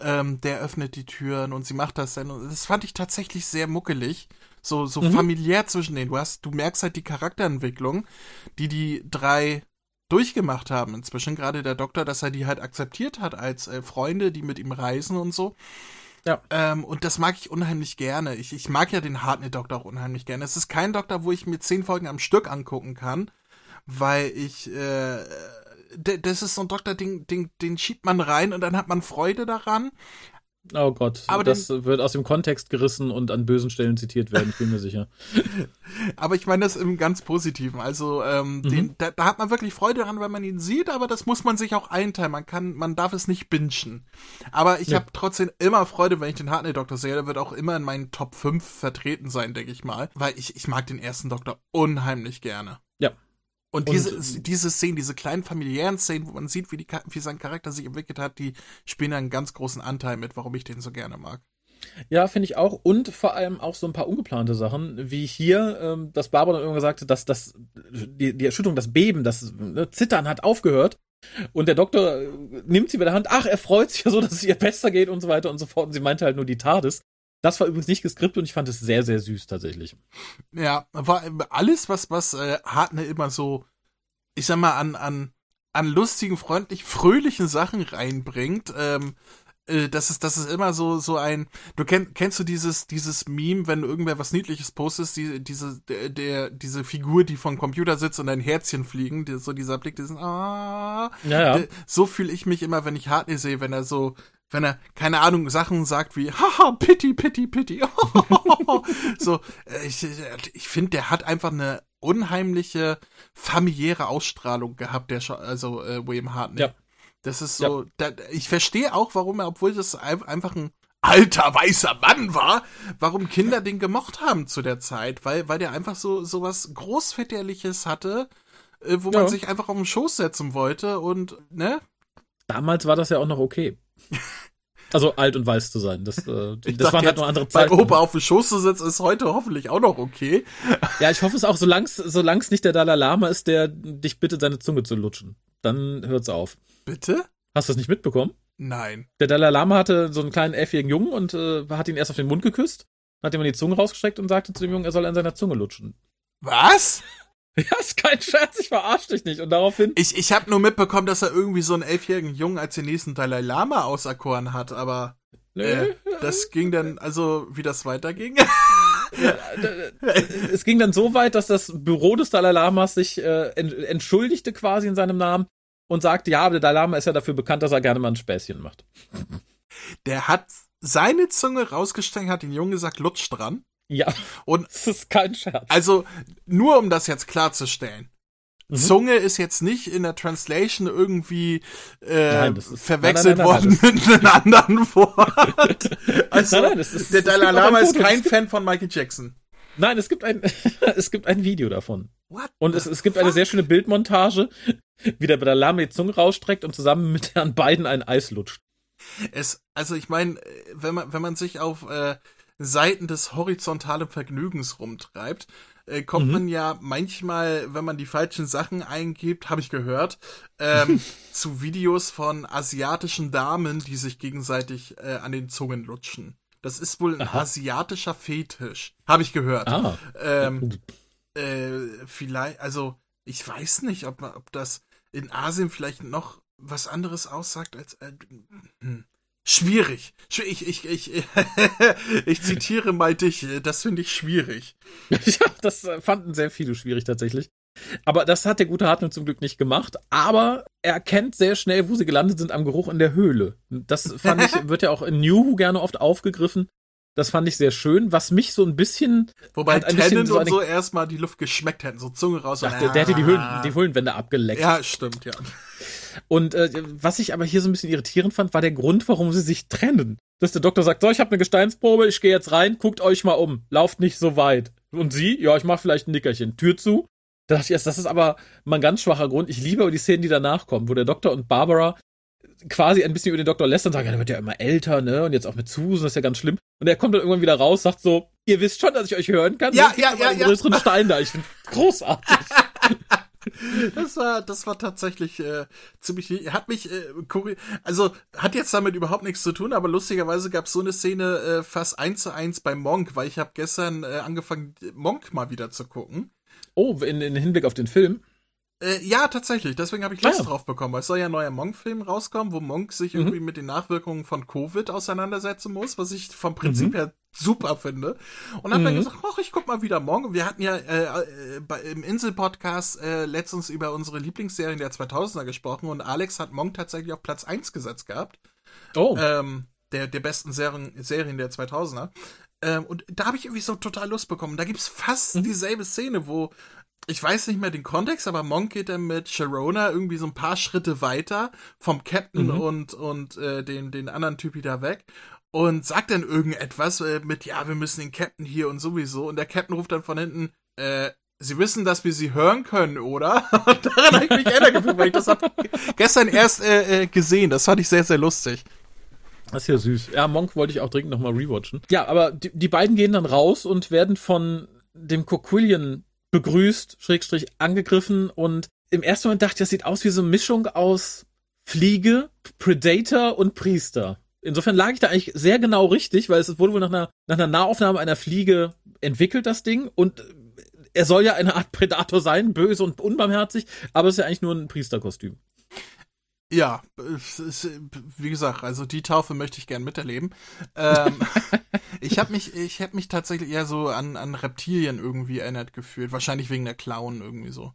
ähm, der öffnet die Türen und sie macht das dann. Und das fand ich tatsächlich sehr muckelig. So, so mhm. familiär zwischen denen. Du hast, du merkst halt die Charakterentwicklung, die die drei durchgemacht haben inzwischen, gerade der Doktor, dass er die halt akzeptiert hat als äh, Freunde, die mit ihm reisen und so. Ja. Ähm, und das mag ich unheimlich gerne. Ich, ich mag ja den Hartnett-Doktor auch unheimlich gerne. Es ist kein Doktor, wo ich mir zehn Folgen am Stück angucken kann, weil ich, äh, das ist so ein Doktor, den, den, den schiebt man rein und dann hat man Freude daran. Oh Gott, aber das den, wird aus dem Kontext gerissen und an bösen Stellen zitiert werden, ich bin mir sicher. [LAUGHS] aber ich meine das im ganz Positiven. Also ähm, mhm. den, da, da, hat man wirklich Freude daran, wenn man ihn sieht, aber das muss man sich auch einteilen. Man kann, man darf es nicht bingen. Aber ich ja. habe trotzdem immer Freude, wenn ich den Hartnell-Doktor sehe. Der wird auch immer in meinen Top 5 vertreten sein, denke ich mal. Weil ich, ich mag den ersten Doktor unheimlich gerne. Ja, und, und diese, diese Szenen, diese kleinen familiären Szenen, wo man sieht, wie, die, wie sein Charakter sich entwickelt hat, die spielen einen ganz großen Anteil mit, warum ich den so gerne mag. Ja, finde ich auch. Und vor allem auch so ein paar ungeplante Sachen, wie hier, ähm, dass Barbara dann irgendwann sagte, dass das, die, die Erschütterung, das Beben, das ne, Zittern hat aufgehört. Und der Doktor äh, nimmt sie bei der Hand, ach, er freut sich ja so, dass es ihr besser geht und so weiter und so fort. Und sie meinte halt nur die TARDIS. Das war übrigens nicht geskriptet und ich fand es sehr, sehr süß tatsächlich. Ja, war alles, was, was äh, Hartnell immer so, ich sag mal, an, an, an lustigen, freundlich, fröhlichen Sachen reinbringt, ähm, äh, das ist, das ist immer so, so ein, du kenn, kennst du dieses, dieses Meme, wenn irgendwer was Niedliches postest, die, diese, der, der, diese Figur, die vom Computer sitzt und ein Herzchen fliegen, die, so dieser Blick, diesen, ah, ja, ja. so fühle ich mich immer, wenn ich Hartney sehe, wenn er so, wenn er, keine Ahnung, Sachen sagt wie, haha, pity, pity, pity, [LAUGHS] so, äh, ich, ich finde, der hat einfach eine unheimliche familiäre Ausstrahlung gehabt, der, also, äh, William Hartney. Ja. Das ist so, ja. da, ich verstehe auch, warum er, obwohl das einfach ein alter weißer Mann war, warum Kinder den gemocht haben zu der Zeit, weil, weil der einfach so, so was Großväterliches hatte, äh, wo ja. man sich einfach auf den Schoß setzen wollte und, ne? Damals war das ja auch noch okay. [LAUGHS] Also alt und weiß zu sein. Das, äh, [LAUGHS] das waren halt nur andere Zeiten. Bei Opa auf dem Schoß zu sitzen ist heute hoffentlich auch noch okay. Ja, ich hoffe es auch, solange es nicht der Dalai Lama ist, der dich bittet, seine Zunge zu lutschen. Dann hört's auf. Bitte? Hast du das nicht mitbekommen? Nein. Der Dalai Lama hatte so einen kleinen elfjährigen Jungen und äh, hat ihn erst auf den Mund geküsst, hat ihm die Zunge rausgestreckt und sagte zu dem Jungen, er soll an seiner Zunge lutschen. Was? [LAUGHS] Ja, ist kein Scherz, ich verarsche dich nicht. Und daraufhin. Ich, ich habe nur mitbekommen, dass er irgendwie so einen elfjährigen Jungen als den nächsten Dalai Lama auserkoren hat, aber Nö. Äh, das ging dann, also wie das weiterging. [LAUGHS] Ja, es ging dann so weit, dass das Büro des Dalai Lamas sich äh, entschuldigte quasi in seinem Namen und sagte, ja, der Dalai Lama ist ja dafür bekannt, dass er gerne mal ein Späßchen macht. Der hat seine Zunge rausgesteckt, hat den Jungen gesagt, lutsch dran. Ja. Und das ist kein Scherz. Also, nur um das jetzt klarzustellen. Mhm. Zunge ist jetzt nicht in der Translation irgendwie äh, nein, ist, verwechselt nein, nein, worden mit einem anderen [LAUGHS] Wort. Also, ist, der Dalai Lama ist kein Fan von Michael Jackson. Nein, es gibt ein, [LAUGHS] es gibt ein Video davon. What und es, es gibt eine sehr schöne Bildmontage, wie der Dalai Lama die Zunge rausstreckt und zusammen mit Herrn Biden ein Eis lutscht. Es, also ich meine, wenn man, wenn man sich auf äh, Seiten des horizontalen Vergnügens rumtreibt, äh, kommt mhm. man ja manchmal, wenn man die falschen Sachen eingibt, habe ich gehört, ähm, [LAUGHS] zu Videos von asiatischen Damen, die sich gegenseitig äh, an den Zungen lutschen. Das ist wohl ein Aha. asiatischer Fetisch, habe ich gehört. Ah. Ähm, äh, vielleicht, also ich weiß nicht, ob, ob das in Asien vielleicht noch was anderes aussagt als. Äh, hm. Schwierig. Ich, ich, ich, [LAUGHS] ich zitiere mal dich, das finde ich schwierig. [LAUGHS] ja, das fanden sehr viele schwierig tatsächlich. Aber das hat der gute Hartmann zum Glück nicht gemacht. Aber er erkennt sehr schnell, wo sie gelandet sind, am Geruch in der Höhle. Das fand ich, [LAUGHS] wird ja auch in New gerne oft aufgegriffen. Das fand ich sehr schön, was mich so ein bisschen. Wobei halt Tennant so und so erstmal die Luft geschmeckt hätten, so Zunge raus. Ach, und, der, der hätte die, Höhlen, die Höhlenwände abgeleckt. Ja, stimmt, ja. Und äh, was ich aber hier so ein bisschen irritierend fand, war der Grund, warum sie sich trennen. Dass der Doktor sagt, so, ich habe eine Gesteinsprobe, ich gehe jetzt rein, guckt euch mal um, lauft nicht so weit. Und sie, ja, ich mache vielleicht ein Nickerchen, Tür zu. Da dachte ich erst, das ist aber mal ein ganz schwacher Grund. Ich liebe aber die Szenen, die danach kommen, wo der Doktor und Barbara quasi ein bisschen über den Doktor lästern und sagen, ja, der wird ja immer älter, ne? Und jetzt auch mit Susan, das ist ja ganz schlimm. Und er kommt dann irgendwann wieder raus, sagt so, ihr wisst schon, dass ich euch hören kann. Ja, ja, ja, ja. größeren Stein da. Ich finde [LAUGHS] großartig. Das war, das war tatsächlich äh, ziemlich, hat mich, äh, also hat jetzt damit überhaupt nichts zu tun, aber lustigerweise gab es so eine Szene äh, fast eins zu eins bei Monk, weil ich habe gestern äh, angefangen, Monk mal wieder zu gucken. Oh, in, in Hinblick auf den Film? Äh, ja, tatsächlich. Deswegen habe ich Lust ja. drauf bekommen. Weil es soll ja ein neuer Monk-Film rauskommen, wo Monk sich mhm. irgendwie mit den Nachwirkungen von Covid auseinandersetzen muss, was ich vom Prinzip mhm. her super finde. Und habe mhm. dann gesagt, ach, ich guck mal wieder Monk. Wir hatten ja äh, äh, bei, im Insel-Podcast äh, letztens über unsere Lieblingsserien der 2000er gesprochen und Alex hat Monk tatsächlich auf Platz 1 gesetzt gehabt. Oh. Ähm, der, der besten Serien, Serien der 2000er. Ähm, und da habe ich irgendwie so total Lust bekommen. Da gibt's fast mhm. dieselbe Szene, wo ich weiß nicht mehr den Kontext, aber Monk geht dann mit Sharona irgendwie so ein paar Schritte weiter vom Captain mhm. und, und äh, den, den anderen Typi da weg und sagt dann irgendetwas äh, mit, ja, wir müssen den Captain hier und sowieso. Und der Captain ruft dann von hinten, äh, Sie wissen, dass wir sie hören können, oder? [LAUGHS] Und daran habe ich mich erinnert gefühlt, weil ich das hab gestern erst äh, äh, gesehen. Das fand ich sehr, sehr lustig. Das ist ja süß. Ja, Monk wollte ich auch dringend nochmal rewatchen. Ja, aber die, die beiden gehen dann raus und werden von dem Coquillion begrüßt, Schrägstrich angegriffen und im ersten Moment dachte ich, das sieht aus wie so eine Mischung aus Fliege, Predator und Priester. Insofern lag ich da eigentlich sehr genau richtig, weil es wurde wohl nach einer, nach einer Nahaufnahme einer Fliege entwickelt, das Ding. Und er soll ja eine Art Predator sein, böse und unbarmherzig, aber es ist ja eigentlich nur ein Priesterkostüm. Ja, wie gesagt, also die Taufe möchte ich gern miterleben. Ähm, [LAUGHS] ich habe mich, ich habe mich tatsächlich eher so an, an Reptilien irgendwie erinnert gefühlt, wahrscheinlich wegen der Clown irgendwie so.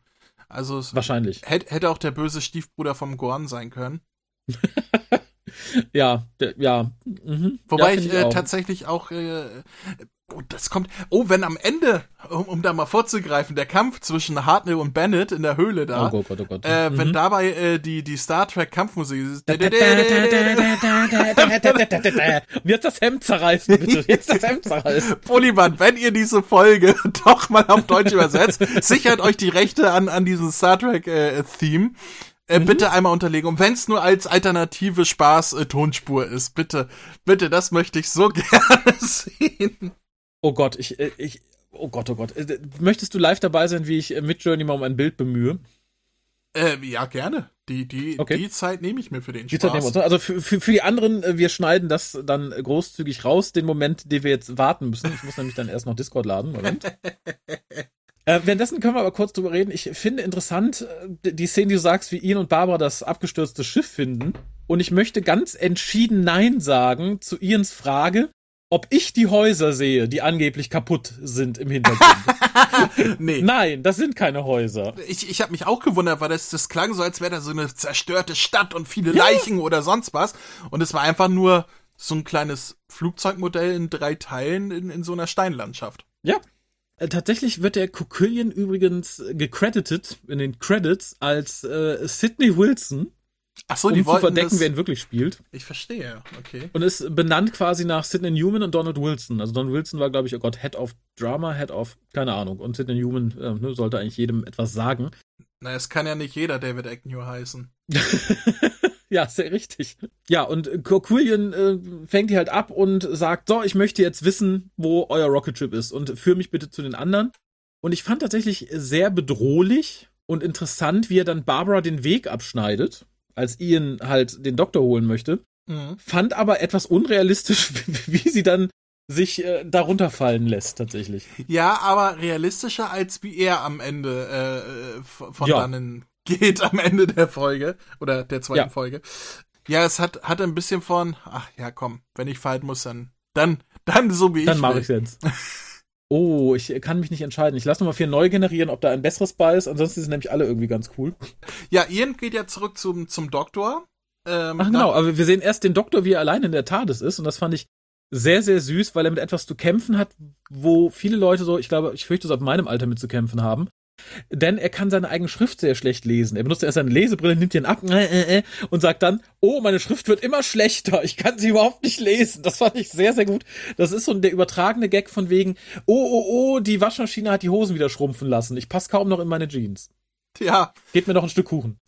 Also wahrscheinlich hätte, hätte auch der böse Stiefbruder vom Gorn sein können. [LAUGHS] ja, ja. Mhm. Wobei ja, ich, äh, tatsächlich auch äh, Oh, das kommt. Oh, wenn am Ende, um, um da mal vorzugreifen, der Kampf zwischen Hartnell und Bennett in der Höhle da, oh Gott, oh Gott. Äh, mhm. wenn dabei äh, die die Star Trek Kampfmusik ist. Jetzt das Hemd zerreißen, bitte. Jetzt das Hemd zerreißen. Poliman, wenn ihr diese Folge doch mal auf Deutsch übersetzt, sichert euch die Rechte an an diesem Star Trek äh, Theme. Äh, mhm. Bitte einmal unterlegen. Und wenn es nur als alternative Spaß-Tonspur äh, ist, bitte, bitte, das möchte ich so [LAUGHS] gerne sehen. Oh Gott, ich, äh, ich, oh Gott, oh Gott. Äh, möchtest du live dabei sein, wie ich mit Journey mal um ein Bild bemühe? Äh, ja, gerne. Die, die, okay. die Zeit nehme ich mir für den die Spaß. Zeit nehmen wir uns. Also für, für, für die anderen, wir schneiden das dann großzügig raus, den Moment, den wir jetzt warten müssen. Ich muss nämlich dann erst noch Discord laden. Moment. [LAUGHS] äh, währenddessen können wir aber kurz drüber reden. Ich finde interessant, die Szene, die du sagst, wie Ian und Barbara das abgestürzte Schiff finden. Und ich möchte ganz entschieden Nein sagen zu Ians Frage, ob ich die Häuser sehe, die angeblich kaputt sind im Hintergrund. [LAUGHS] nee. Nein, das sind keine Häuser. Ich, ich habe mich auch gewundert, weil das, das klang so, als wäre da so eine zerstörte Stadt und viele ja. Leichen oder sonst was. Und es war einfach nur so ein kleines Flugzeugmodell in drei Teilen in, in so einer Steinlandschaft. Ja. Äh, tatsächlich wird der Coquillion übrigens gecredited in den Credits als äh, Sidney Wilson Ach so, um die zu verdecken, das... wer ihn wirklich spielt. Ich verstehe, okay. Und ist benannt quasi nach Sidney Newman und Donald Wilson. Also Donald Wilson war, glaube ich, oh Gott, Head of Drama, Head of, keine Ahnung. Und Sidney Newman äh, ne, sollte eigentlich jedem etwas sagen. Na, es kann ja nicht jeder David Agnew heißen. [LAUGHS] ja, sehr richtig. Ja, und Quillian äh, fängt die halt ab und sagt, so, ich möchte jetzt wissen, wo euer Rocket Ship ist und führ mich bitte zu den anderen. Und ich fand tatsächlich sehr bedrohlich und interessant, wie er dann Barbara den Weg abschneidet als Ian halt den Doktor holen möchte. Mhm. Fand aber etwas unrealistisch, [LAUGHS] wie sie dann sich äh, darunter fallen lässt, tatsächlich. Ja, aber realistischer als wie er am Ende äh, von ja. dannen geht, am Ende der Folge oder der zweiten ja. Folge. Ja, es hat, hat ein bisschen von, ach ja, komm, wenn ich fallen muss, dann, dann, dann so wie dann ich. Dann mache ich jetzt. [LAUGHS] Oh, ich kann mich nicht entscheiden. Ich lasse nochmal vier neu generieren, ob da ein besseres bei ist. Ansonsten sind nämlich alle irgendwie ganz cool. Ja, Ian geht ja zurück zum, zum Doktor. Ähm, Ach genau, aber wir sehen erst den Doktor, wie er allein in der TARDIS ist. Und das fand ich sehr, sehr süß, weil er mit etwas zu kämpfen hat, wo viele Leute so, ich glaube, ich fürchte, so ab meinem Alter mit zu kämpfen haben. Denn er kann seine eigene Schrift sehr schlecht lesen. Er benutzt erst seine Lesebrille, nimmt ihn ab äh, äh, äh, und sagt dann, oh, meine Schrift wird immer schlechter. Ich kann sie überhaupt nicht lesen. Das fand ich sehr, sehr gut. Das ist so der übertragene Gag von wegen, oh, oh, oh, die Waschmaschine hat die Hosen wieder schrumpfen lassen. Ich passe kaum noch in meine Jeans. Ja. Geht mir noch ein Stück Kuchen.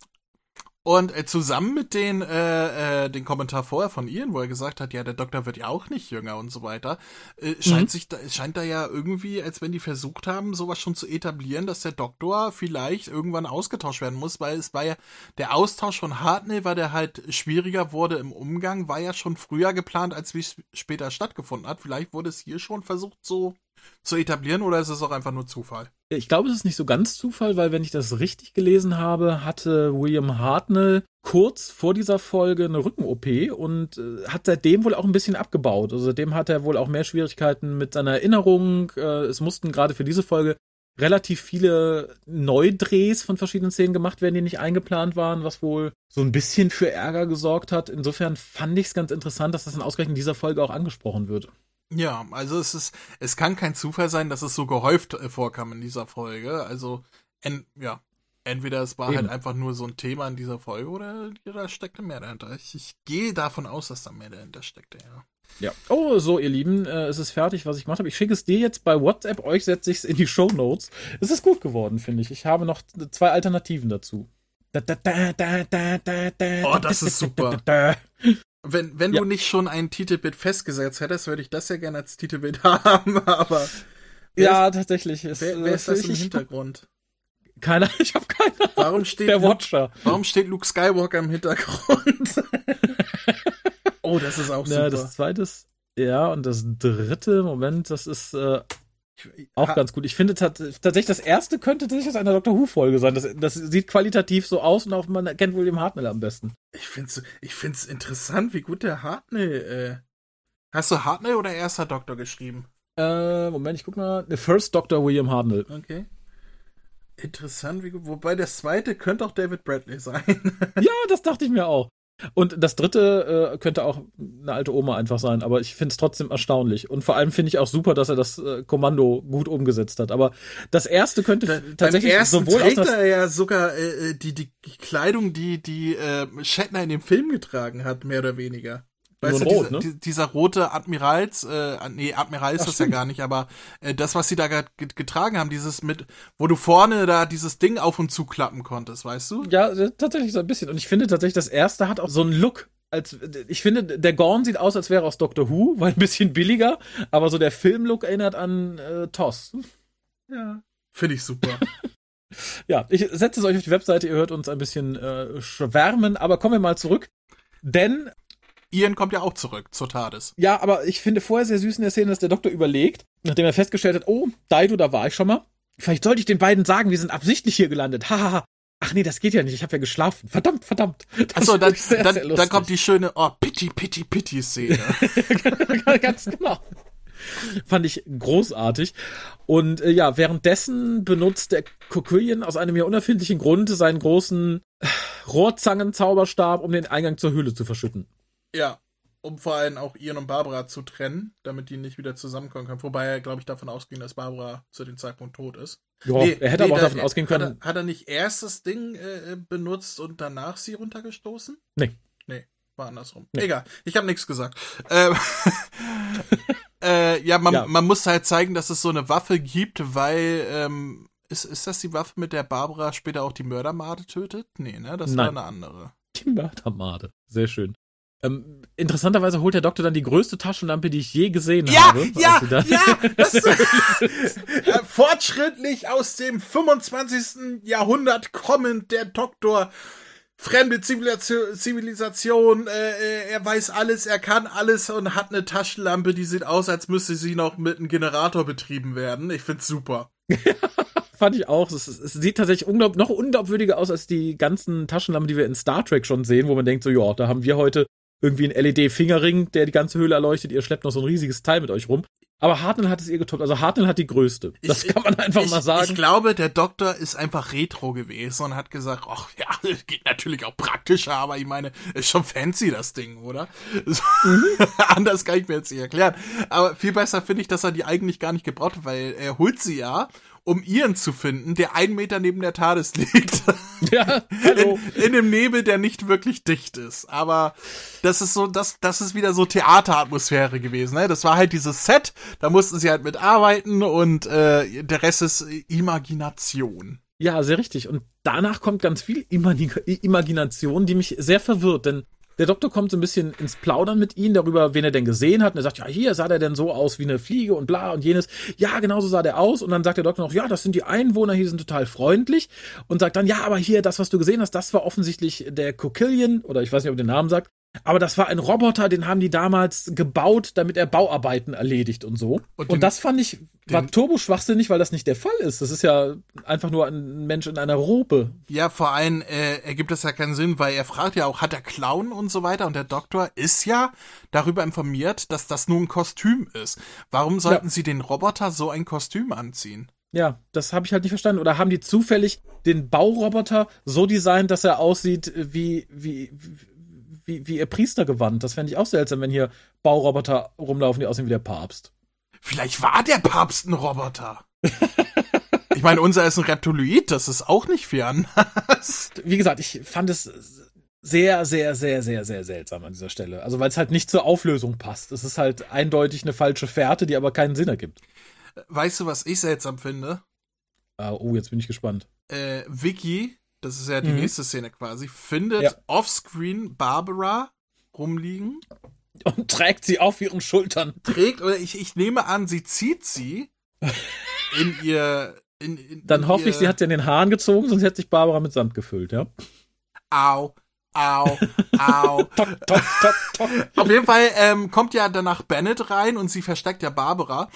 Und äh, zusammen mit den, äh, äh, den Kommentar vorher von Ian, wo er gesagt hat, ja, der Doktor wird ja auch nicht jünger und so weiter, äh, scheint mhm. sich da, scheint da ja irgendwie, als wenn die versucht haben, sowas schon zu etablieren, dass der Doktor vielleicht irgendwann ausgetauscht werden muss, weil es war ja, der Austausch von Hartnell, weil der halt schwieriger wurde im Umgang, war ja schon früher geplant, als wie es später stattgefunden hat. Vielleicht wurde es hier schon versucht, so zu etablieren oder ist es auch einfach nur Zufall? Ich glaube, es ist nicht so ganz Zufall, weil wenn ich das richtig gelesen habe, hatte William Hartnell kurz vor dieser Folge eine Rücken-OP und äh, hat seitdem wohl auch ein bisschen abgebaut. Also seitdem hat er wohl auch mehr Schwierigkeiten mit seiner Erinnerung. Äh, es mussten gerade für diese Folge relativ viele Neudrehs von verschiedenen Szenen gemacht werden, die nicht eingeplant waren, was wohl so ein bisschen für Ärger gesorgt hat. Insofern fand ich es ganz interessant, dass das in ausgerechnet dieser Folge auch angesprochen wird. Ja, also es ist, es kann kein Zufall sein, dass es so gehäuft äh, vorkam in dieser Folge. Also, en, ja, entweder es war halt Eben. halt einfach nur so ein Thema in dieser Folge oder da steckte mehr dahinter. Ich, ich gehe davon aus, dass da mehr dahinter steckte, ja. Ja. Oh, so, ihr Lieben, äh, es ist fertig, was ich gemacht habe. Ich schicke es dir jetzt bei WhatsApp, euch setze ich es in die Show Notes. Es ist gut geworden, finde ich. Ich habe noch zwei Alternativen dazu. oh, das ist super. Wenn, wenn ja. du nicht schon ein Titelbild festgesetzt hättest, würde ich das ja gerne als Titelbild [LAUGHS] haben, aber. Ja, ist, tatsächlich. Ist, wer, wer ist das im Hintergrund? Keiner, [LAUGHS] ich habe keine Ahnung. Warum steht Der Watcher. Warum steht Luke Skywalker im Hintergrund? [LAUGHS] Oh, das ist auch super. Ja, das zweite ist, ja, und das dritte, Moment, das ist äh, auch ganz gut. Ich finde tatsächlich, das erste könnte tatsächlich aus einer Doctor Who-Folge sein. Das, das sieht qualitativ so aus und auch man kennt William Hartnell am besten. Ich finde es ich find's interessant, wie gut der Hartnell. Äh Hast du Hartnell oder erster Doktor geschrieben? Äh, Moment, ich guck mal. The First Doctor William Hartnell. Okay. Interessant, wie gut. Wobei der zweite könnte auch David Bradley sein. ja, das dachte ich mir auch. Und das dritte äh, könnte auch eine alte Oma einfach sein, aber ich finde es trotzdem erstaunlich. Und vor allem finde ich auch super, dass er das äh, Kommando gut umgesetzt hat. Aber das erste könnte da, tatsächlich beim ersten sowohl trägt er ja sogar äh, äh, die, die Kleidung, die die äh, Shatner in dem Film getragen hat, mehr oder weniger. Weißt du, rot, dieser, ne? dieser rote Admirals, äh, nee, Admiral ist Ach, das stimmt. ja gar nicht, aber äh, das, was sie da getragen haben, dieses mit, wo du vorne da dieses Ding auf und zu klappen konntest, weißt du? Ja, tatsächlich so ein bisschen. Und ich finde tatsächlich, das erste hat auch so einen Look. Als, ich finde, der Gorn sieht aus, als wäre aus Doctor Who, [LAUGHS] weil ein bisschen billiger, aber so der Filmlook erinnert an äh, Toss. Ja. Finde ich super. [LAUGHS] ja, ich setze es euch auf die Webseite, ihr hört uns ein bisschen äh, schwärmen, aber kommen wir mal zurück. Denn Ian kommt ja auch zurück zur TARDIS. Ja, aber ich finde vorher sehr süß in der Szene, dass der Doktor überlegt, nachdem er festgestellt hat, oh, Daido, da war ich schon mal. Vielleicht sollte ich den beiden sagen, wir sind absichtlich hier gelandet. Hahaha. Ach nee, das geht ja nicht. Ich habe ja geschlafen. Verdammt, verdammt. Achso, dann, sehr, dann, sehr dann kommt die schöne Oh, Pity, Pity, Pity Szene. [LAUGHS] Ganz genau. Fand ich großartig. Und äh, ja, währenddessen benutzt der Kokylien aus einem ja unerfindlichen Grund seinen großen äh, Rohrzangenzauberstab, um den Eingang zur Höhle zu verschütten. Ja, um vor allem auch Ian und Barbara zu trennen, damit die nicht wieder zusammenkommen können. Wobei er, glaube ich, davon ausging, dass Barbara zu dem Zeitpunkt tot ist. Ja, nee, er hätte nee, aber auch davon ausgehen können. Hat er, hat er, nicht erst das Ding äh, benutzt und danach sie runtergestoßen? Nee. Nee, war andersrum. Nee. Egal, ich habe nichts gesagt. Ähm, [LAUGHS] äh, ja, man, ja, man muss halt zeigen, dass es so eine Waffe gibt, weil ähm, ist, ist das die Waffe, mit der Barbara später auch die Mördermade tötet? Nee, ne? Das Nein. war eine andere. Die Mördermade. Sehr schön. Ähm, interessanterweise holt der Doktor dann die größte Taschenlampe, die ich je gesehen ja, habe. Ja, ja, ja, das [LAUGHS] ist äh, fortschrittlich aus dem 25. Jahrhundert kommend der Doktor. Fremde Zivilisation, Zivilisation äh, äh, er weiß alles, er kann alles und hat eine Taschenlampe, die sieht aus, als müsste sie noch mit einem Generator betrieben werden. Ich find's super. [LAUGHS] fand ich auch. Es, es sieht tatsächlich unglaub, noch unglaubwürdiger aus als die ganzen Taschenlampen, die wir in Star Trek schon sehen, wo man denkt so, ja, da haben wir heute irgendwie ein LED-Fingerring, der die ganze Höhle erleuchtet. Ihr schleppt noch so ein riesiges Teil mit euch rum. Aber Hartnell hat es ihr getoppt. Also Hartnell hat die größte. Das ich, kann man einfach ich, mal sagen. Ich glaube, der Doktor ist einfach retro gewesen und hat gesagt, ach ja, [LAUGHS] geht natürlich auch praktischer, aber ich meine, ist schon fancy das Ding, oder? Mhm. [LAUGHS] Anders kann ich mir jetzt nicht erklären. Aber viel besser finde ich, dass er die eigentlich gar nicht gebraucht hat, weil er holt sie ja um Ian zu finden, der einen Meter neben der TARDIS liegt. [LAUGHS] Ja, hallo. In, in dem Nebel, der nicht wirklich dicht ist. Aber das ist so, das, das ist wieder so Theateratmosphäre gewesen. Ne? Das war halt dieses Set, da mussten sie halt mitarbeiten und äh, der Rest ist Imagination. Ja, sehr richtig. Und danach kommt ganz viel Imagin Imagination, die mich sehr verwirrt, denn der Doktor kommt so ein bisschen ins Plaudern mit ihnen darüber, wen er denn gesehen hat. Und er sagt, ja, hier sah der denn so aus wie eine Fliege und bla und jenes. Ja, genau so sah der aus. Und dann sagt der Doktor noch, ja, das sind die Einwohner, hier sind total freundlich. Und sagt dann, ja, aber hier, das, was du gesehen hast, das war offensichtlich der Kokillion, oder ich weiß nicht, ob er den Namen sagt. Aber das war ein Roboter, den haben die damals gebaut, damit er Bauarbeiten erledigt und so. Und, und das fand ich, war turbo-schwachsinnig, weil das nicht der Fall ist. Das ist ja einfach nur ein Mensch in einer Robe. Ja, vor allem äh, ergibt das ja keinen Sinn, weil er fragt ja auch, hat er Clown und so weiter? Und der Doktor ist ja darüber informiert, dass das nur ein Kostüm ist. Warum sollten ja. sie den Roboter so ein Kostüm anziehen? Ja, das habe ich halt nicht verstanden. Oder haben die zufällig den Bauroboter so designt, dass er aussieht wie, wie, wie, wie ihr Priester gewandt. Das fände ich auch seltsam, wenn hier Bauroboter rumlaufen, die aussehen wie der Papst. Vielleicht war der Papst ein Roboter. [LAUGHS] ich meine, unser ist ein Reptiloid, das ist auch nicht fern. wie gesagt, ich fand es sehr, sehr, sehr, sehr, sehr seltsam an dieser Stelle. Also weil es halt nicht zur Auflösung passt. Es ist halt eindeutig eine falsche Fährte, die aber keinen Sinn ergibt. Weißt du, was ich seltsam finde? Uh, oh, jetzt bin ich gespannt. Äh, Vicky das ist ja die mhm. nächste Szene quasi, findet ja. offscreen Barbara rumliegen. Und trägt sie auf ihren Schultern. Trägt, oder ich, ich nehme an, sie zieht sie [LAUGHS] in ihr. In, in, Dann in hoffe ihr... ich, sie hat sie in den Haaren gezogen, sonst hätte sich Barbara mit Sand gefüllt, ja. Au. au, au. [LAUGHS] tok, tok, tok, tok. Auf jeden Fall ähm, kommt ja danach Bennett rein und sie versteckt ja Barbara.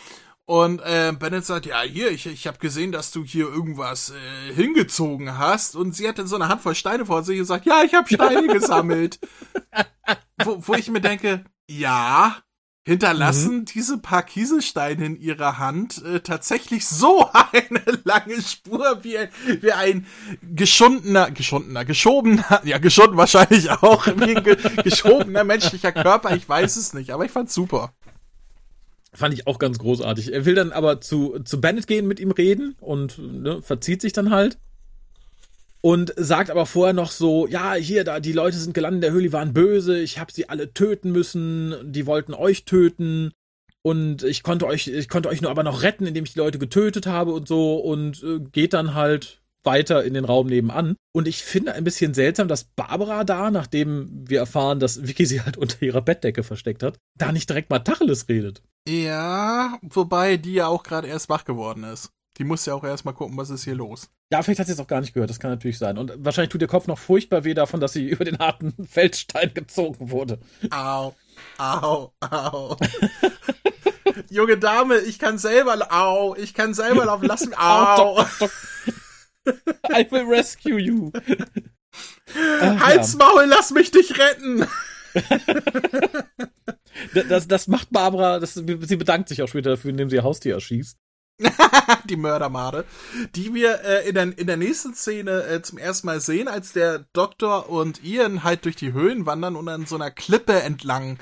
Und äh, Bennett sagt, ja, hier, ich, ich habe gesehen, dass du hier irgendwas äh, hingezogen hast. Und sie hat dann so eine Handvoll Steine vor sich und sagt, ja, ich habe Steine [LAUGHS] gesammelt. wo, wo ich mir denke, ja, hinterlassen mhm. diese paar Kieselsteine in ihrer Hand äh, tatsächlich so [LAUGHS] eine lange Spur wie ein, wie ein geschundener, geschundener, geschobener, ja, geschunden wahrscheinlich auch, wie ein ge [LAUGHS] geschobener menschlicher Körper. Ich weiß es nicht, aber ich fand's super. Fand ich auch ganz großartig. Er will dann aber zu, zu Bennett gehen, mit ihm reden und ne, verzieht sich dann halt. Und sagt aber vorher noch so, ja, hier, da, die Leute sind gelandet in der Höhle, die waren böse, ich habe sie alle töten müssen, die wollten euch töten. Und ich konnte euch, ich konnte euch nur aber noch retten, indem ich die Leute getötet habe und so. Und äh, geht dann halt weiter in den Raum nebenan. Und ich finde ein bisschen seltsam, dass Barbara da, nachdem wir erfahren, dass Vicky sie halt [LAUGHS] unter ihrer Bettdecke versteckt hat, da nicht direkt mal Tacheles redet. Ja, wobei die ja auch gerade erst wach geworden ist. Die muss ja auch erstmal gucken, was ist hier los. Ja, vielleicht hat sie es auch gar nicht gehört, das kann natürlich sein. Und wahrscheinlich tut ihr Kopf noch furchtbar weh davon, dass sie [LAUGHS] über den harten Feldstein gezogen wurde. Au, au, au. [LAUGHS] Junge Dame, ich kann selber, au, ich kann selber laufen lassen, au. I will rescue you. [LAUGHS] Halsmaul, ja. lass mich dich retten. [LAUGHS] das, das macht Barbara, das, sie bedankt sich auch später dafür, indem sie ihr Haustier erschießt. [LAUGHS] die Mördermade, die wir äh, in, der, in der nächsten Szene äh, zum ersten Mal sehen, als der Doktor und Ian halt durch die Höhen wandern und an so einer Klippe entlang.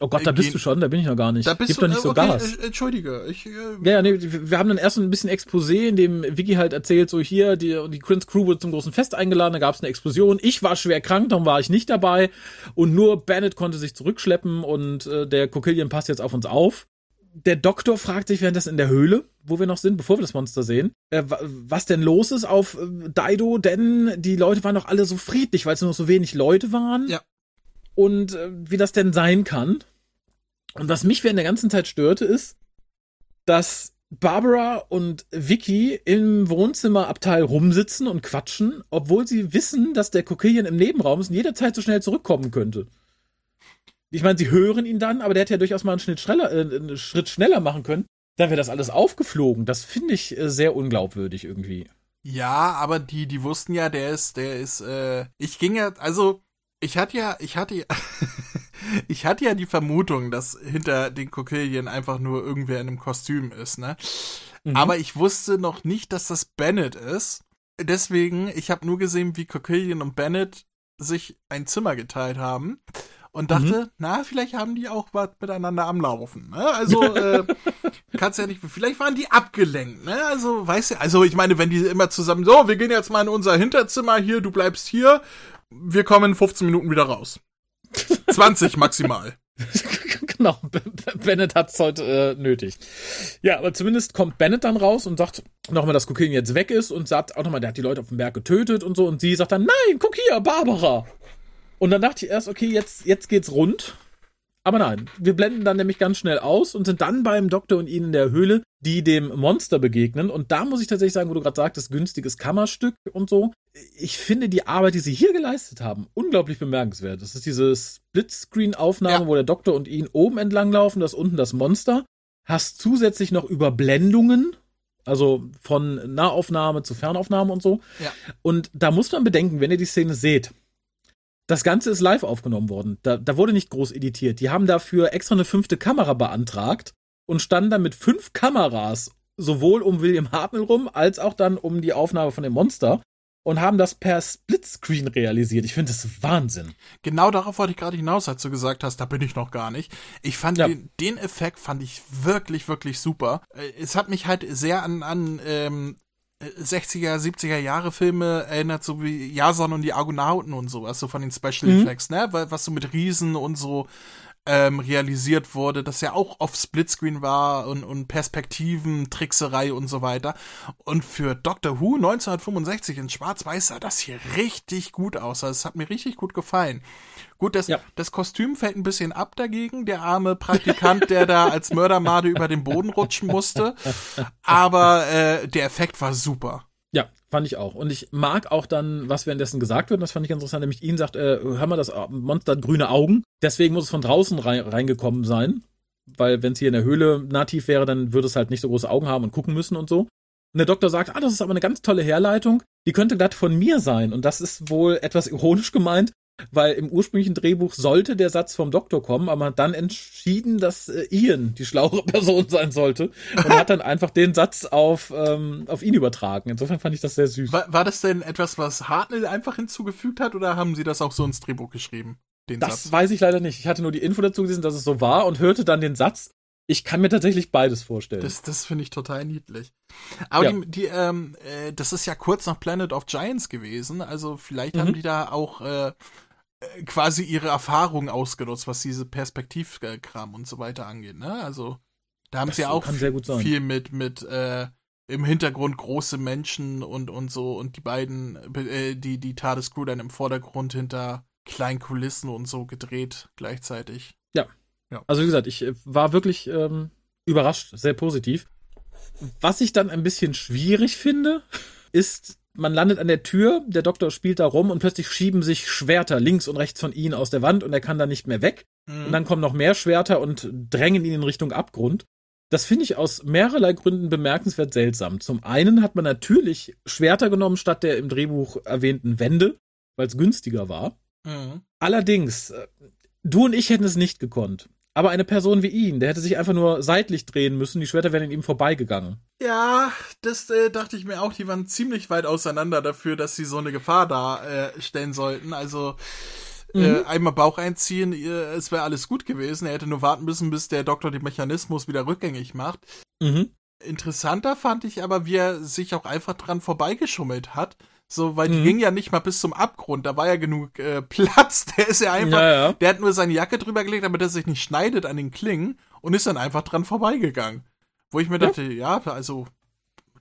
Oh Gott, da bist du schon, da bin ich noch gar nicht. Da bist Gib du doch nicht so okay, Gas. Äh, Entschuldige, ich. Äh, ja, ja, nee, wir haben dann erst ein bisschen Exposé, in dem Vicky halt erzählt, so hier, die, die Prince Crew wurde zum großen Fest eingeladen, da gab es eine Explosion. Ich war schwer krank, darum war ich nicht dabei. Und nur Bennett konnte sich zurückschleppen und äh, der Kokillion passt jetzt auf uns auf der Doktor fragt sich während das in der Höhle, wo wir noch sind, bevor wir das Monster sehen, äh, was denn los ist auf äh, Daido, denn die Leute waren doch alle so friedlich, weil es nur so wenig Leute waren. Ja. Und äh, wie das denn sein kann. Und was mich während der ganzen Zeit störte, ist, dass Barbara und Vicky im Wohnzimmerabteil rumsitzen und quatschen, obwohl sie wissen, dass der Kokillion im Nebenraum ist und jederzeit so schnell zurückkommen könnte ich meine, sie hören ihn dann, aber der hätte ja durchaus mal einen Schritt schneller, äh, einen Schritt schneller machen können. Dann wäre das alles aufgeflogen. Das finde ich äh, sehr unglaubwürdig irgendwie. Ja, aber die, die wussten ja, der ist, der ist, äh, ich ging ja, also, ich hatte ja, ich hatte ja, [LAUGHS] ich hatte ja die Vermutung, dass hinter den Kokilien einfach nur irgendwer in einem Kostüm ist, ne? Mhm. Aber ich wusste noch nicht, dass das Bennett ist. Deswegen, ich habe nur gesehen, wie Kokilien und Bennett sich ein Zimmer geteilt haben und dachte, mhm. na, vielleicht haben die auch was miteinander am Laufen. Ne? Also [LAUGHS] äh, kannst ja nicht, vielleicht waren die abgelenkt. Ne? Also weißt du, also ich meine, wenn die immer zusammen, so, wir gehen jetzt mal in unser Hinterzimmer hier, du bleibst hier, wir kommen in 15 Minuten wieder raus. 20 [LAUGHS] maximal. genau, Bennett hat's heute äh, nötig. Ja, aber zumindest kommt Bennett dann raus und sagt nochmal, dass Coquin jetzt weg ist und sagt auch nochmal, der hat die Leute auf dem Berg getötet und so. Und sie sagt dann, nein, guck hier, Barbara. Und dann dachte ich erst, okay, jetzt, jetzt geht's rund. Aber nein, wir blenden dann nämlich ganz schnell aus und sind dann beim Doktor und ihnen in der Höhle, die dem Monster begegnen. Und da muss ich tatsächlich sagen, wo du gerade sagtest, günstiges Kammerstück und so. Ich finde die Arbeit, die sie hier geleistet haben, unglaublich bemerkenswert. Das ist diese Splitscreen-Aufnahme, ja. wo der Doktor und ihn oben entlang laufen, das unten das Monster. Hast zusätzlich noch Überblendungen, also von Nahaufnahme zu Fernaufnahme und so. Ja. Und da muss man bedenken, wenn ihr die Szene seht, das Ganze ist live aufgenommen worden. Da, da wurde nicht groß editiert. Die haben dafür extra eine fünfte Kamera beantragt und standen dann mit fünf Kameras sowohl um William Hartnell rum, als auch dann um die Aufnahme von dem Monster und haben das per Splitscreen realisiert. Ich finde das Wahnsinn. Genau darauf wollte ich gerade hinaus, als du gesagt hast, da bin ich noch gar nicht. Ich fand ja. den, den, Effekt fand ich wirklich, wirklich super. Äh, es hat mich halt sehr an, an ähm, 60er, 70er Jahre Filme erinnert, so wie Jason und die Argonauten und sowas, so von den Special mhm. Effects, ne? Was so mit Riesen und so ähm, realisiert wurde, das ja auch auf Splitscreen war und, und Perspektiven, Trickserei und so weiter. Und für Doctor Who 1965 in Schwarz-Weiß sah das hier richtig gut aus. Also es hat mir richtig gut gefallen. Gut, das, ja. das Kostüm fällt ein bisschen ab dagegen, der arme Praktikant, der da als Mördermade über den Boden rutschen musste. [LAUGHS] Aber äh, der Effekt war super. Ja, fand ich auch. Und ich mag auch dann, was währenddessen gesagt wird, das fand ich interessant, nämlich ihn sagt, äh, hör mal, das Monster hat grüne Augen, deswegen muss es von draußen rein, reingekommen sein, weil wenn es hier in der Höhle nativ wäre, dann würde es halt nicht so große Augen haben und gucken müssen und so. Und der Doktor sagt, ah, das ist aber eine ganz tolle Herleitung, die könnte glatt von mir sein. Und das ist wohl etwas ironisch gemeint, weil im ursprünglichen Drehbuch sollte der Satz vom Doktor kommen, aber man hat dann entschieden, dass äh, Ian die schlauere [LAUGHS] Person sein sollte und hat dann einfach den Satz auf, ähm, auf ihn übertragen. Insofern fand ich das sehr süß. War, war das denn etwas, was Hartnell einfach hinzugefügt hat oder haben sie das auch so ins Drehbuch geschrieben? das Satz? weiß ich leider nicht. Ich hatte nur die Info dazu gelesen, dass es so war und hörte dann den Satz. Ich kann mir tatsächlich beides vorstellen. Das, das finde ich total niedlich. Aber ja. die, die ähm, äh, das ist ja kurz nach Planet of Giants gewesen. Also vielleicht mhm. haben die da auch äh, quasi ihre Erfahrungen ausgenutzt, was diese Perspektivkram und so weiter angeht. Ne? Also da haben das sie auch viel mit mit äh, im Hintergrund große Menschen und und so und die beiden äh, die die TARDIS Crew dann im Vordergrund hinter kleinen Kulissen und so gedreht gleichzeitig. Ja. ja. Also wie gesagt, ich äh, war wirklich ähm, überrascht, sehr positiv. Was ich dann ein bisschen schwierig finde, ist man landet an der Tür, der Doktor spielt da rum und plötzlich schieben sich Schwerter links und rechts von ihm aus der Wand und er kann da nicht mehr weg. Mhm. Und dann kommen noch mehr Schwerter und drängen ihn in Richtung Abgrund. Das finde ich aus mehrerlei Gründen bemerkenswert seltsam. Zum einen hat man natürlich Schwerter genommen statt der im Drehbuch erwähnten Wände, weil es günstiger war. Mhm. Allerdings, äh, du und ich hätten es nicht gekonnt. Aber eine Person wie ihn, der hätte sich einfach nur seitlich drehen müssen, die Schwerter wären in ihm vorbeigegangen. Ja, das äh, dachte ich mir auch, die waren ziemlich weit auseinander dafür, dass sie so eine Gefahr darstellen äh, sollten. Also äh, mhm. einmal Bauch einziehen, äh, es wäre alles gut gewesen. Er hätte nur warten müssen, bis der Doktor den Mechanismus wieder rückgängig macht. Mhm. Interessanter fand ich aber, wie er sich auch einfach dran vorbeigeschummelt hat. So, weil die mhm. ging ja nicht mal bis zum Abgrund, da war ja genug äh, [LAUGHS] Platz. Der ist ja einfach, ja, ja. der hat nur seine Jacke drüber gelegt, damit er sich nicht schneidet an den Klingen und ist dann einfach dran vorbeigegangen. Wo ich mir dachte, ja, ja also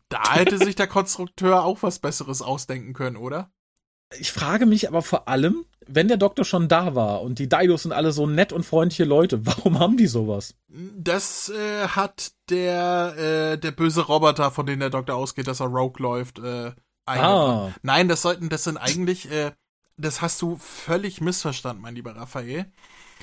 da hätte sich der Konstrukteur auch was Besseres ausdenken können, oder? Ich frage mich aber vor allem, wenn der Doktor schon da war und die Didos sind alle so nett und freundliche Leute, [LAUGHS] warum haben die sowas? Das äh, hat der äh, der böse Roboter, von dem der Doktor ausgeht, dass er Rogue läuft, äh, Ah. Nein, das sollten, das sind eigentlich, äh, das hast du völlig missverstanden, mein lieber Raphael.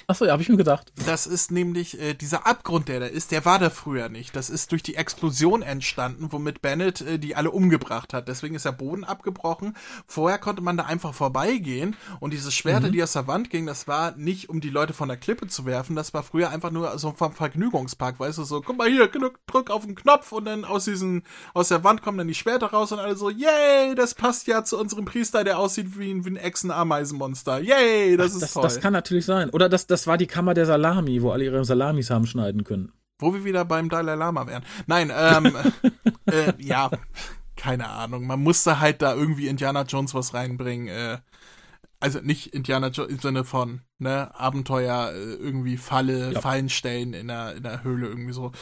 Achso, ja, habe ich mir gedacht. Das ist nämlich äh, dieser Abgrund, der da ist, der war da früher nicht. Das ist durch die Explosion entstanden, womit Bennett äh, die alle umgebracht hat. Deswegen ist der Boden abgebrochen. Vorher konnte man da einfach vorbeigehen und diese Schwerte, mhm. die aus der Wand gingen, das war nicht, um die Leute von der Klippe zu werfen, das war früher einfach nur so vom Vergnügungspark, weißt du, so, guck mal hier, drück auf den Knopf und dann aus diesen, aus der Wand kommen dann die Schwerter raus und alle so, yay, das passt ja zu unserem Priester, der aussieht wie ein, wie ein Echsen-Ameisenmonster. Yay, das Ach, ist das, toll. Das kann natürlich sein. Oder das, das war die Kammer der Salami, wo alle ihre Salamis haben schneiden können. Wo wir wieder beim Dalai Lama wären. Nein, ähm, [LAUGHS] äh, ja, keine Ahnung. Man musste halt da irgendwie Indiana Jones was reinbringen. Äh, also nicht Indiana Jones im Sinne von, ne, Abenteuer, äh, irgendwie Falle, ja. Fallen stellen in der, in der Höhle, irgendwie so.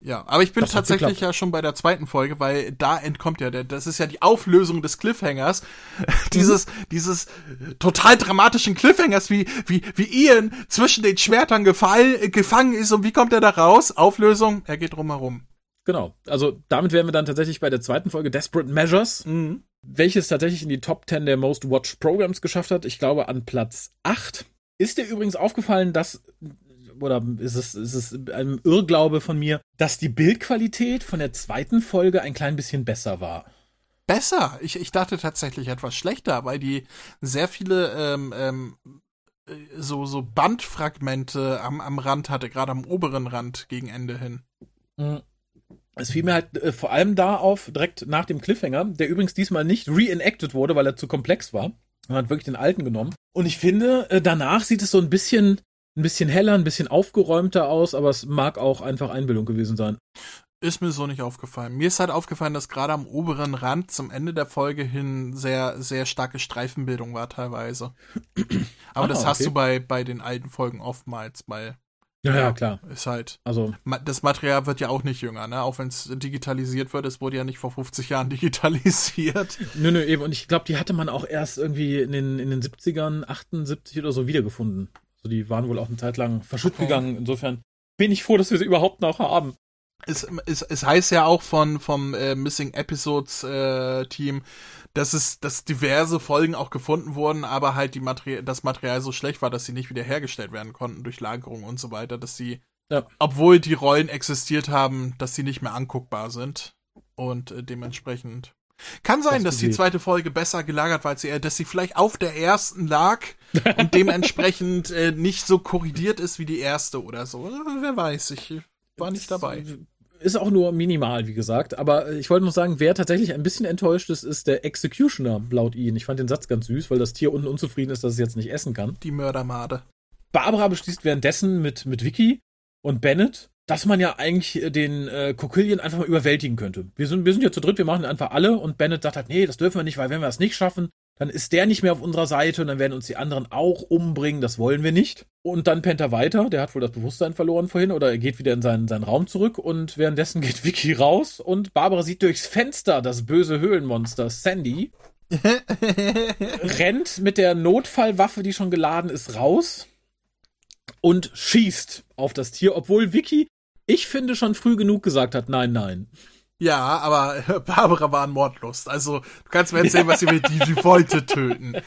Ja, aber ich bin das tatsächlich ja schon bei der zweiten Folge, weil da entkommt ja der, das ist ja die Auflösung des Cliffhangers. [LAUGHS] dieses, dieses total dramatischen Cliffhangers, wie, wie, wie Ian zwischen den Schwertern gefall, gefangen ist und wie kommt er da raus? Auflösung, er geht drumherum. Genau. Also damit wären wir dann tatsächlich bei der zweiten Folge Desperate Measures. Mhm welches tatsächlich in die Top 10 der Most Watched Programs geschafft hat. Ich glaube an Platz 8. Ist dir übrigens aufgefallen, dass oder ist es, ist es ein Irrglaube von mir, dass die Bildqualität von der zweiten Folge ein klein bisschen besser war? Besser? Ich, ich dachte tatsächlich etwas schlechter, weil die sehr viele ähm, ähm, so, so Bandfragmente am, am Rand hatte, gerade am oberen Rand gegen Ende hin. Mhm. Es fiel mir halt äh, vor allem da auf, direkt nach dem Cliffhanger, der übrigens diesmal nicht reenacted wurde, weil er zu komplex war. Man hat wirklich den alten genommen. Und ich finde, äh, danach sieht es so ein bisschen, ein bisschen heller, ein bisschen aufgeräumter aus, aber es mag auch einfach Einbildung gewesen sein. Ist mir so nicht aufgefallen. Mir ist halt aufgefallen, dass gerade am oberen Rand zum Ende der Folge hin sehr, sehr starke Streifenbildung war teilweise. [CLEARS THROAT] Aber ah, das hast du bei, bei den alten Folgen oftmals, weil ja, ja, klar. Ist halt. Also. Das Material wird ja auch nicht jünger, ne? Auch wenn es digitalisiert wird, es wurde ja nicht vor 50 Jahren [LAUGHS] digitalisiert. Nö, nö, eben. Und ich glaube, die hatte man auch erst irgendwie in den, in den 70ern, 78 oder so wiedergefunden. Also die waren wohl auch eine Zeit lang verschütt okay. gegangen. Insofern bin ich froh, dass wir sie überhaupt noch haben. es, es, es heißt ja auch von vom äh, Missing Episodes äh, Team, dass es dass diverse Folgen auch gefunden wurden, aber halt die Materie das Material so schlecht war, dass sie nicht wiederhergestellt werden konnten durch Lagerung und so weiter, dass sie ja. obwohl die Rollen existiert haben, dass sie nicht mehr anguckbar sind und äh, dementsprechend kann sein, das dass die zweite Folge besser gelagert war als die, dass sie vielleicht auf der ersten lag [LAUGHS] und dementsprechend äh, nicht so korrigiert ist wie die erste oder so. Wer weiß, ich war nicht dabei. Ist auch nur minimal, wie gesagt. Aber ich wollte noch sagen, wer tatsächlich ein bisschen enttäuscht ist, ist der Executioner, laut ihn. Ich fand den Satz ganz süß, weil das Tier unten unzufrieden ist, dass es jetzt nicht essen kann. Die Mördermade. Barbara beschließt währenddessen mit, mit Vicky und Bennett, dass man ja eigentlich den äh, Kokilien einfach mal überwältigen könnte. Wir sind, wir sind ja zu dritt, wir machen einfach alle und Bennett sagt halt, nee, das dürfen wir nicht, weil wenn wir das nicht schaffen, dann ist der nicht mehr auf unserer Seite und dann werden uns die anderen auch umbringen, das wollen wir nicht. Und dann pennt er weiter, der hat wohl das Bewusstsein verloren vorhin oder er geht wieder in seinen, seinen Raum zurück und währenddessen [LAUGHS] geht Vicky raus und Barbara sieht durchs Fenster das böse Höhlenmonster Sandy, [LAUGHS] rennt mit der Notfallwaffe, die schon geladen ist, raus und schießt auf das Tier, obwohl Vicky, ich finde, schon früh genug gesagt hat, nein, nein. Ja, aber [LAUGHS] Barbara war ein Mordlust. Also, du kannst mir erzählen, was sie will. Die, die wollte töten. [LAUGHS]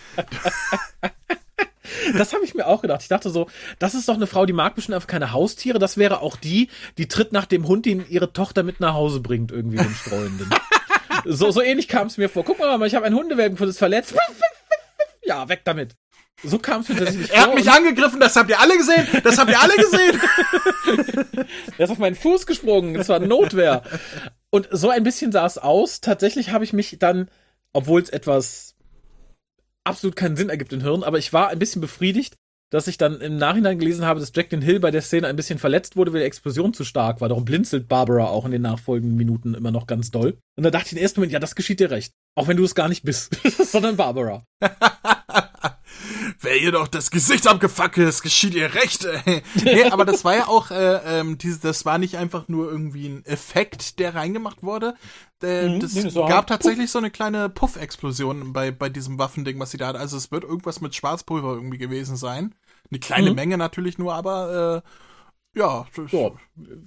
Das habe ich mir auch gedacht. Ich dachte so, das ist doch eine Frau, die mag bestimmt einfach keine Haustiere. Das wäre auch die, die tritt nach dem Hund, den ihre Tochter mit nach Hause bringt, irgendwie den Streunenden. [LAUGHS] so, so ähnlich kam es mir vor. Guck mal, ich habe ein Hundewelpen von das verletzt. Ja, weg damit. So kam es mir tatsächlich Er hat mich angegriffen, das habt ihr alle gesehen, das habt ihr alle gesehen. er ist auf meinen Fuß gesprungen, das war Notwehr. Und so ein bisschen sah es aus. Tatsächlich habe ich mich dann, obwohl es etwas absolut keinen Sinn ergibt im Hirn, aber ich war ein bisschen befriedigt, dass ich dann im Nachhinein gelesen habe, dass Jacqueline Hill bei der Szene ein bisschen verletzt wurde, weil die Explosion zu stark war. Darum blinzelt Barbara auch in den nachfolgenden Minuten immer noch ganz doll. Und da dachte ich im ersten Moment, ja, das geschieht dir recht. Auch wenn du es gar nicht bist, [LAUGHS] sondern Barbara. [LAUGHS] Wer ihr doch das Gesicht abgefackelt, es geschieht ihr recht. nee, [LAUGHS] aber das war ja auch, äh, ähm, diese, das war nicht einfach nur irgendwie ein Effekt, der reingemacht wurde. Äh, mhm, das, nee, gab tatsächlich Puff. so eine kleine Puff-Explosion bei, bei diesem Waffending, was sie da hat. Also es wird irgendwas mit Schwarzpulver irgendwie gewesen sein. Eine kleine mhm. Menge natürlich nur, aber äh, ja. ja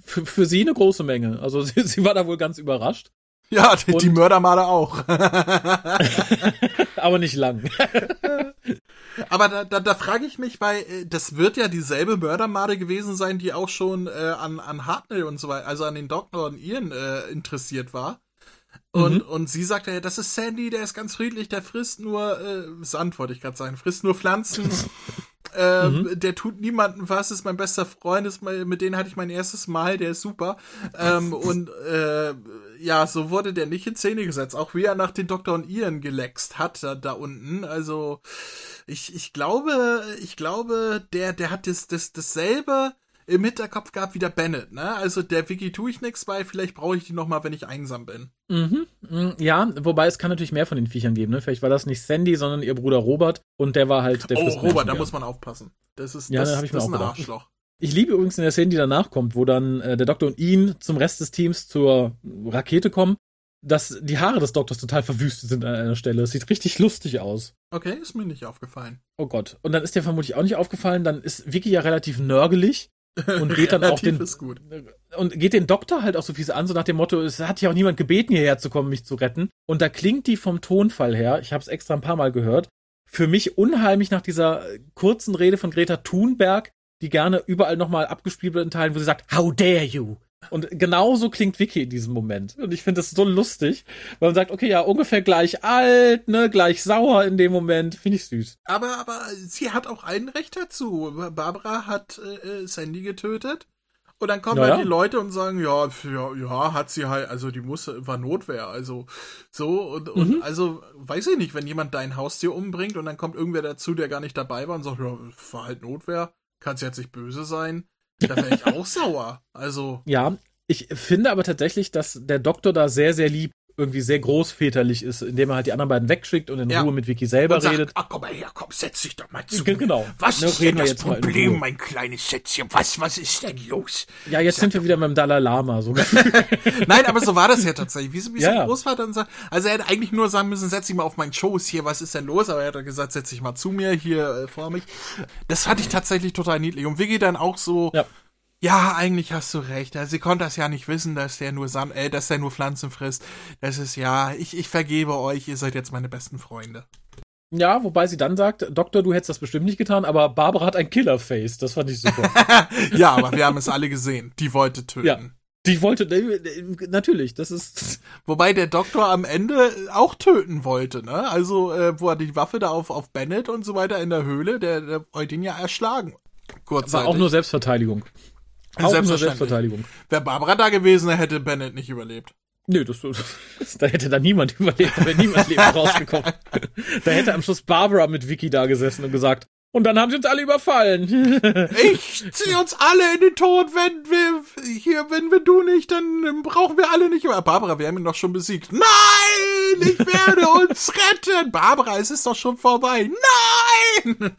für, für sie eine große Menge. Also [LAUGHS] sie, sie war da wohl ganz überrascht. Ja, die, die Mördermale auch. [LAUGHS] Aber nicht lang. [LAUGHS] Aber da, da, da frage ich mich, weil äh, das wird ja dieselbe Mördermade gewesen sein, die auch schon äh, an, an Hartnell und so weiter, also an den Doktor und Ian äh, interessiert war. Und, mhm. und sie sagt ja, das ist Sandy, der ist ganz friedlich, der frisst nur äh, Sand, wollte ich gerade sagen, frisst nur Pflanzen. [LAUGHS] Ähm, mhm. Der tut niemanden was, ist mein bester Freund, ist mein, mit denen hatte ich mein erstes Mal, der ist super. Ähm, und äh, ja, so wurde der nicht in Szene gesetzt, auch wie er nach den Doktor und Ian gelext hat, da, da unten. Also ich, ich glaube, ich glaube, der, der hat das, das, dasselbe im Hinterkopf gehabt wie der Bennett, ne? Also der Wiki tue ich nichts bei, vielleicht brauche ich die nochmal, wenn ich einsam bin. Mhm, mhm, ja, wobei es kann natürlich mehr von den Viechern geben, ne? Vielleicht war das nicht Sandy, sondern ihr Bruder Robert und der war halt der Oh, Robert, da muss man aufpassen. Das ist, ja, das, da ich das auch ein Arschloch. Ich liebe übrigens in der Szene, die danach kommt, wo dann äh, der Doktor und ihn zum Rest des Teams zur Rakete kommen, dass die Haare des Doktors total verwüstet sind an einer Stelle. Es sieht richtig lustig aus. Okay, ist mir nicht aufgefallen. Oh Gott. Und dann ist dir vermutlich auch nicht aufgefallen, dann ist Vicky ja relativ nörgelig und [LAUGHS] geht dann auch den und geht den Doktor halt auch so fies an, so nach dem Motto, es hat ja auch niemand gebeten, hierher zu kommen, mich zu retten. Und da klingt die vom Tonfall her, ich habe es extra ein paar Mal gehört, für mich unheimlich nach dieser kurzen Rede von Greta Thunberg, die gerne überall nochmal abgespielt wird in Teilen, wo sie sagt, How dare you? Und genauso klingt Vicky in diesem Moment. Und ich finde das so lustig, weil man sagt, okay, ja, ungefähr gleich alt, ne, gleich sauer in dem Moment. Finde ich süß. Aber, aber sie hat auch ein Recht dazu. Barbara hat äh, äh Sandy getötet. Und dann kommen naja. halt die Leute und sagen, ja, ja, ja, hat sie halt, also die muss, war Notwehr, also so und, und mhm. also weiß ich nicht, wenn jemand dein Haustier umbringt und dann kommt irgendwer dazu, der gar nicht dabei war und sagt, ja, war halt Notwehr, kann sie jetzt nicht böse sein. Da wäre ich auch [LAUGHS] sauer. Also. Ja, ich finde aber tatsächlich, dass der Doktor da sehr, sehr lieb irgendwie sehr großväterlich ist, indem er halt die anderen beiden wegschickt und in ja. Ruhe mit Vicky selber sagt, redet. Ach, komm mal her, komm, setz dich doch mal zu. Genau. Was ne, ist denn das Problem, mein kleines Schätzchen? Was, was ist denn los? Ja, jetzt sind wir wieder beim Dalai Lama, so [LAUGHS] Nein, aber so war das ja tatsächlich. Wie, wie ja. sein Großvater dann sagt, also er hätte eigentlich nur sagen müssen, setz dich mal auf meinen Schoß hier, was ist denn los? Aber er hat gesagt, setz dich mal zu mir hier äh, vor mich. Das fand ich tatsächlich total niedlich. Und Vicky dann auch so, ja Ja, eigentlich hast du recht. Also, sie konnte das ja nicht wissen, dass der nur Sam äh, dass der nur Pflanzen frisst. Das ist ja, ich, ich vergebe euch, ihr seid jetzt meine besten Freunde. Ja, wobei sie dann sagt, Doktor, du hättest das bestimmt nicht getan, aber Barbara hat ein Killerface. Das fand ich super. [LAUGHS] ja, aber wir haben es alle gesehen. Die wollte töten. Ja. Die wollte, natürlich, das ist. [LAUGHS] Wobei der Doktor am Ende auch töten wollte, ne? Also, äh, wo er die Waffe da auf, auf Bennett und so weiter in der Höhle, der, der wollte ihn ja erschlagen. Kurzzeitig. War auch nur Selbstverteidigung. Auch nur Selbstverteidigung. Wäre Barbara da gewesen, hätte Bennett nicht überlebt. Nö, das, das, da hätte da niemand [LAUGHS] überlebt, da wäre niemand leben rausgekommen. [LAUGHS] da hätte am Schluss Barbara mit Vicky da gesessen und gesagt, und dann haben sie uns alle überfallen. [LAUGHS] ich zieh uns alle in den Tod, wenn wir hier, wenn wir du nicht, dann brauchen wir alle nicht mehr. Barbara, wir haben ihn doch schon besiegt. Nein, ich werde [LAUGHS] uns retten. Barbara, es ist doch schon vorbei. Nein! [LAUGHS]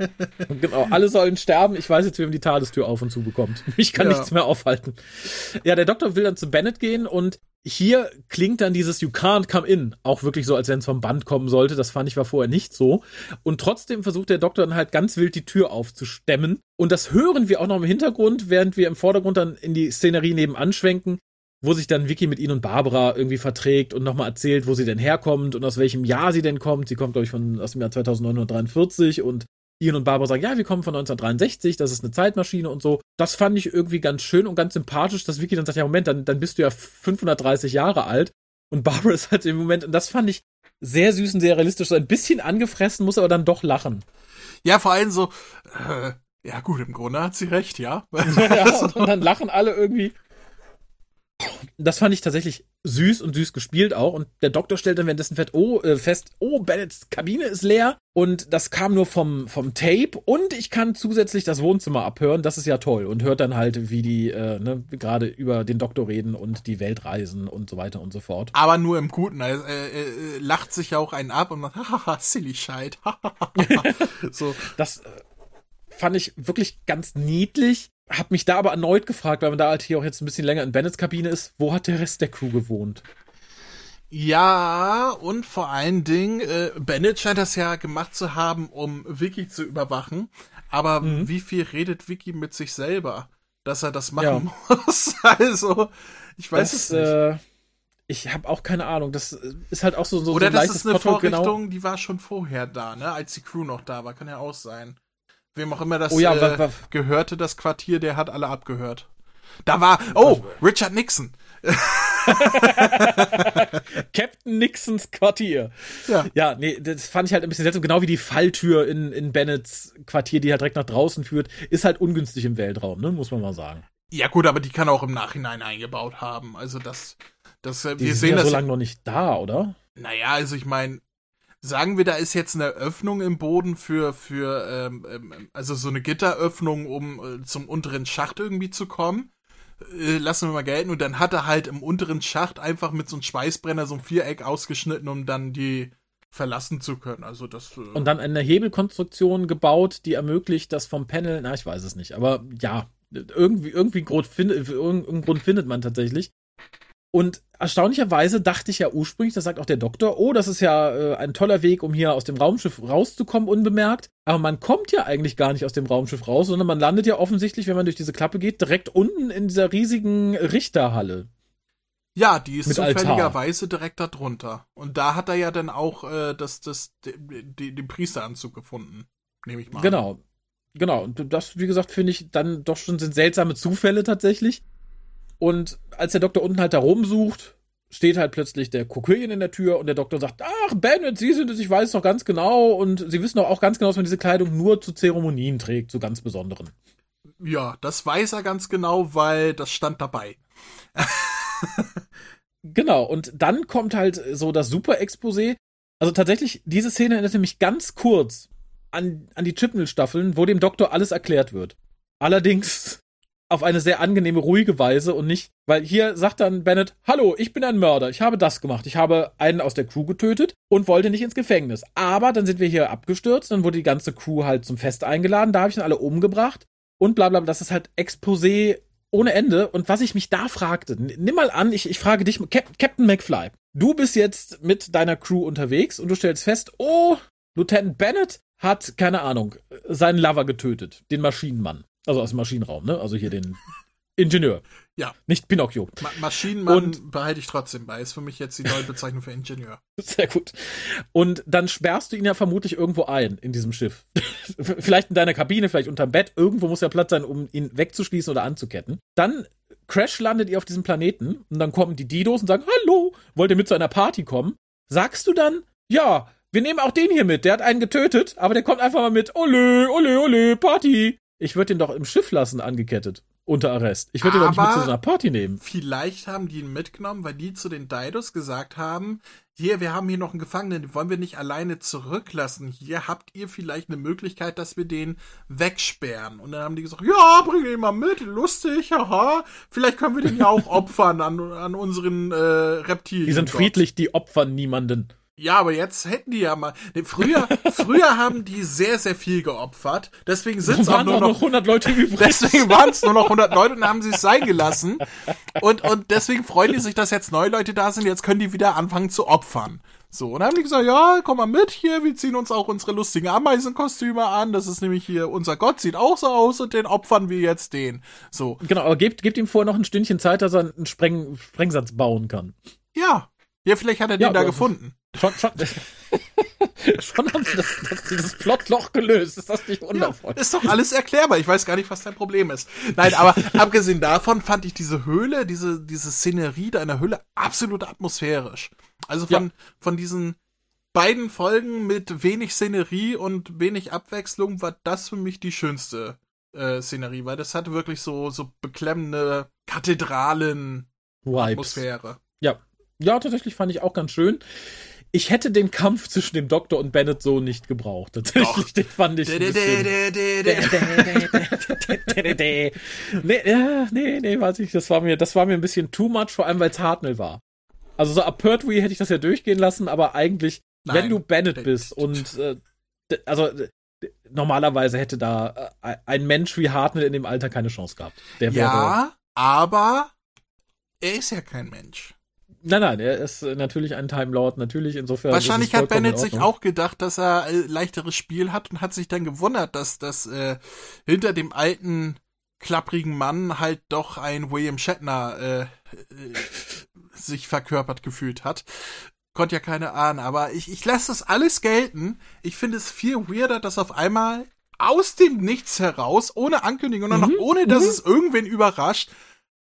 Genau, alle sollen sterben. Ich weiß jetzt, wie man die Tagestür auf und zu bekommt. Ich kann ja. nichts mehr aufhalten. Ja, der Doktor will dann zu Bennett gehen und hier klingt dann dieses You can't come in auch wirklich so, als wenn es vom Band kommen sollte. Das fand ich war vorher nicht so. Und trotzdem versucht der Doktor dann halt ganz wild die Tür aufzustemmen. Und das hören wir auch noch im Hintergrund, während wir im Vordergrund dann in die Szenerie nebenan schwenken, wo sich dann Vicky mit ihnen und Barbara irgendwie verträgt und nochmal erzählt, wo sie denn herkommt und aus welchem Jahr sie denn kommt. Sie kommt, glaube ich, von, aus dem Jahr 2943 und Ian und Barbara sagen, ja, wir kommen von 1963, das ist eine Zeitmaschine und so. Das fand ich irgendwie ganz schön und ganz sympathisch, dass Vicky dann sagt, ja, Moment, dann, dann bist du ja 530 Jahre alt. Und Barbara [LAUGHS] ist halt im Moment, und das fand ich sehr süß und sehr realistisch, so ein bisschen angefressen, muss aber dann doch lachen. Ja, vor allem so, äh, ja gut, im Grunde hat sie recht, ja. [LAUGHS] ja [LAUGHS] und dann lachen alle irgendwie. Das fand ich tatsächlich süß und süß gespielt auch. Und der Doktor stellt dann währenddessen fest, oh, äh, fest, oh, Bennets Kabine ist leer. Und das kam nur vom, vom Tape. Und ich kann zusätzlich das Wohnzimmer abhören. Das ist ja toll. Und hört dann halt, wie die äh, ne, gerade über den Doktor reden und die Welt reisen und so weiter und so fort. Aber nur im Guten. Er äh, äh, lacht sich ja auch einen ab und macht, [LAUGHS] hahaha, silly Scheit. [LAUGHS] [LAUGHS] so. Das äh, fand ich wirklich ganz niedlich. Hab mich da aber erneut gefragt, weil man da halt hier auch jetzt ein bisschen länger in Bennets Kabine ist, wo hat der Rest der Crew gewohnt? Ja, und vor allen Dingen, äh, Bennett scheint das ja gemacht zu haben, um Vicky zu überwachen. Aber mhm. wie viel redet Vicky mit sich selber, dass er das machen ja. muss? [LAUGHS] also, ich weiß das, es nicht. Äh, ich habe auch keine Ahnung. Das ist halt auch so so Oder so ein das ist eine genau. Vorrichtung, genau. die war schon vorher da, ne? Als die Crew noch da war, kann ja auch sein wem auch immer das oh ja, äh, was, gehörte, das Quartier, der hat alle abgehört. Da war, oh, Richard Nixon. [LAUGHS] Captain Nixons Quartier. Ja. ja, nee, das fand ich halt ein bisschen seltsam. Genau wie die Falltür in, in Bennets Quartier, die halt direkt nach draußen führt, ist halt ungünstig im Weltraum, ne? Muss man mal sagen. Ja, gut, aber die kann auch im Nachhinein eingebaut haben. Also das, das, äh, wir die sehen ja das. so lange noch nicht da, oder? Naja, also ich meine, sagen wir, da ist jetzt eine Öffnung im Boden für, für ähm, ähm, also so eine Gitteröffnung, um äh, zum unteren Schacht irgendwie zu kommen. Äh, lassen wir mal gelten. Und dann hat er halt im unteren Schacht einfach mit so einem Schweißbrenner so ein Viereck ausgeschnitten, um dann die verlassen zu können. Also das. Äh und dann eine Hebelkonstruktion gebaut, die ermöglicht, das vom Panel, na, ich weiß es nicht. Aber ja, irgendwie, irgendwie find, irgendeinen Grund findet man tatsächlich. Und erstaunlicherweise dachte ich ja ursprünglich, das sagt auch der Doktor, oh, das ist ja äh, ein toller Weg, um hier aus dem Raumschiff rauszukommen, unbemerkt. Aber man kommt ja eigentlich gar nicht aus dem Raumschiff raus, sondern man landet ja offensichtlich, wenn man durch diese Klappe geht, direkt unten in dieser riesigen Richterhalle. Ja, die ist zufälligerweise direkt da drunter. Und da hat er ja dann auch äh, das, das, den Priesteranzug gefunden, nehme ich mal. Genau. Genau. Und das, wie gesagt, finde ich dann doch schon sind seltsame Zufälle tatsächlich. Und als der Doktor unten halt da rumsucht, steht halt plötzlich der Kokilien in der Tür und der Doktor sagt, ach, Bennett, Sie sind es, ich weiß es doch ganz genau und Sie wissen doch auch ganz genau, dass man diese Kleidung nur zu Zeremonien trägt, zu ganz besonderen. Ja, das weiß er ganz genau, weil das stand dabei. genau, und dann kommt halt so das Super-Exposé. Also tatsächlich, diese Szene erinnerte mich ganz kurz an, an die Chipnell-Staffeln, wo dem Doktor alles erklärt wird. Allerdings auf eine sehr angenehme, ruhige Weise und nicht, weil hier sagt dann Bennett, hallo, ich bin ein Mörder, ich habe das gemacht, ich habe einen aus der Crew getötet und wollte nicht ins Gefängnis. Aber dann sind wir hier abgestürzt, dann wurde die ganze Crew halt zum Fest eingeladen, da habe ich dann alle umgebracht und bla bla, das ist halt Exposé ohne Ende. Und was ich mich da fragte, nimm mal an, ich, ich frage dich, Cap Captain McFly, du bist jetzt mit deiner Crew unterwegs und du stellst fest, oh, Lieutenant Bennett hat, keine Ahnung, seinen Lover getötet, den Maschinenmann. Also aus dem Maschinenraum, ne? Also hier den. Ingenieur. [LAUGHS] Ja. Nicht Pinocchio. Ma Maschinenmann und behalte ich trotzdem bei. Ist für mich jetzt die neue Bezeichnung für Ingenieur. [LAUGHS] Sehr gut. Und dann sperrst du ihn ja vermutlich irgendwo ein in diesem Schiff. [LAUGHS] vielleicht in deiner Kabine, vielleicht unterm Bett. Irgendwo muss ja Platz sein, um ihn wegzuschließen oder anzuketten. Dann Crash landet ihr auf diesem Planeten und dann kommen die Didos und sagen, hallo, wollt ihr mit zu einer Party kommen? Sagst du dann, ja, wir nehmen auch den hier mit, der hat einen getötet, aber der kommt einfach mal mit, ole, ole, ole, Party. Ich würde den doch im Schiff lassen, angekettet unter Arrest. Ich würde ihn doch nicht mit zu so einer Party nehmen. Vielleicht haben die ihn mitgenommen, weil die zu den Didos gesagt haben, hier, wir haben hier noch einen Gefangenen, den wollen wir nicht alleine zurücklassen. Hier habt ihr vielleicht eine Möglichkeit, dass wir den wegsperren. Und dann haben die gesagt, ja, bring den mal mit, lustig, haha. Vielleicht können wir den ja auch [LAUGHS] opfern an, an unseren äh, Reptilien. Die sind friedlich, die opfern niemanden. Ja, aber jetzt hätten die ja mal. Nee, früher, [LAUGHS] früher haben die sehr, sehr viel geopfert. Deswegen sind es auch [LAUGHS] nur noch, noch 100 Leute übrig. Deswegen waren es nur noch 100 Leute und haben sie es sein gelassen. Und, und deswegen freuen die sich, dass jetzt neue Leute da sind. Jetzt können die wieder anfangen zu opfern. So, und dann haben die gesagt, ja, komm mal mit hier, wir ziehen uns auch unsere lustigen Ameisenkostüme an. Das ist nämlich hier, unser Gott sieht auch so aus und den opfern wir jetzt den. So. Genau, aber gebt, gebt ihm vorher noch ein Stündchen Zeit, dass er einen Spreng, Sprengsatz bauen kann. Ja. Ja, vielleicht hat er den ja, da gefunden. Schon, schon, [LAUGHS] schon haben sie das, das, dieses Plotloch gelöst. Ist das nicht wundervoll? Ja, ist doch alles erklärbar. Ich weiß gar nicht, was dein Problem ist. Nein, aber [LAUGHS] abgesehen davon fand ich diese Höhle, diese, diese Szenerie da in der Höhle absolut atmosphärisch. Also von, ja. von diesen beiden Folgen mit wenig Szenerie und wenig Abwechslung war das für mich die schönste äh, Szenerie, weil das hatte wirklich so, so beklemmende Kathedralen-Atmosphäre. Ja. Ja, tatsächlich fand ich auch ganz schön ich hätte den Kampf zwischen dem Doktor und Bennett so nicht gebraucht. Tatsächlich, den fand ich. nee, nee, nee, weiß ich, das war mir, das war mir ein bisschen too much, vor allem weil es Hartnell war. Also so ab Pertwee hätte ich das ja durchgehen lassen, aber eigentlich, Nein. wenn du Bennett bist und äh, also normalerweise hätte da äh, ein Mensch wie Hartnell in dem Alter keine Chance gehabt. Der ja, aber er ist ja kein Mensch. Nein, nein, er ist natürlich ein Time Lord, natürlich insofern. Wahrscheinlich hat Bennett sich auch gedacht, dass er äh, leichteres Spiel hat und hat sich dann gewundert, dass das äh, hinter dem alten klapprigen Mann halt doch ein William Shatner äh, äh, sich verkörpert gefühlt hat. Konnte ja keine ahnen, aber ich, ich lasse das alles gelten. Ich finde es viel weirder, dass auf einmal aus dem Nichts heraus, ohne Ankündigung und mhm, noch ohne, dass mhm. es irgendwen überrascht,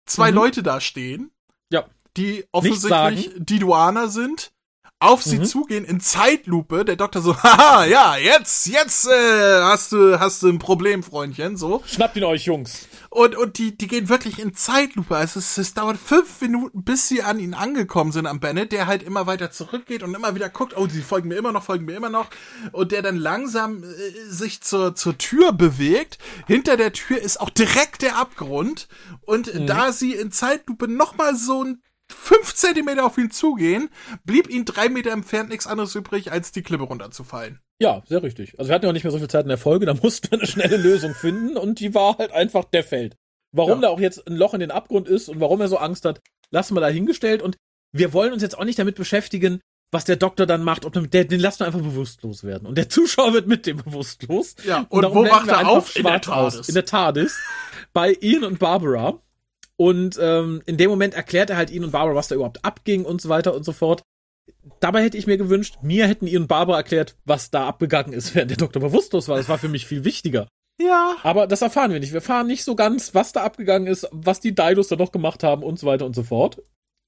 zwei mhm. Leute da stehen. Ja die offensichtlich Diduaner sind, auf sie mhm. zugehen in Zeitlupe. Der Doktor so, [LAUGHS] haha, ja, jetzt, jetzt äh, hast du, hast du ein Problem, Freundchen, so. Schnappt ihn euch, Jungs. Und, und die, die gehen wirklich in Zeitlupe. Also es, es dauert fünf Minuten, bis sie an ihn angekommen sind, am Bennett, der halt immer weiter zurückgeht und immer wieder guckt, oh, sie folgen mir immer noch, folgen mir immer noch. Und der dann langsam äh, sich zur, zur Tür bewegt. Hinter der Tür ist auch direkt der Abgrund. Und mhm. da sie in Zeitlupe nochmal so ein fünf Zentimeter auf ihn zugehen, blieb ihm drei Meter entfernt nichts anderes übrig, als die Klippe runterzufallen. Ja, sehr richtig. Also wir hatten ja auch nicht mehr so viel Zeit in der Folge, da [LAUGHS] mussten wir eine schnelle Lösung finden und die war halt einfach, der fällt. Warum ja. da auch jetzt ein Loch in den Abgrund ist und warum er so Angst hat, lassen wir da hingestellt und wir wollen uns jetzt auch nicht damit beschäftigen, was der Doktor dann macht, ob der, den lassen wir einfach bewusstlos werden. Und der [LAUGHS] Zuschauer wird mit dem bewusstlos. Ja, und, und wo macht er auf? In der TARDIS. In der TARDIS. bei Ian und Barbara. Und ähm, in dem Moment erklärt er halt ihn und Barbara, was da überhaupt abging und so weiter und so fort. Dabei hätte ich mir gewünscht, mir hätten ihn und Barbara erklärt, was da abgegangen ist, [LAUGHS] während der Doktor bewusstlos war. Das war für mich viel wichtiger. Ja. Aber das erfahren wir nicht. Wir erfahren nicht so ganz, was da abgegangen ist, was die Didos da noch gemacht haben und so weiter und so fort.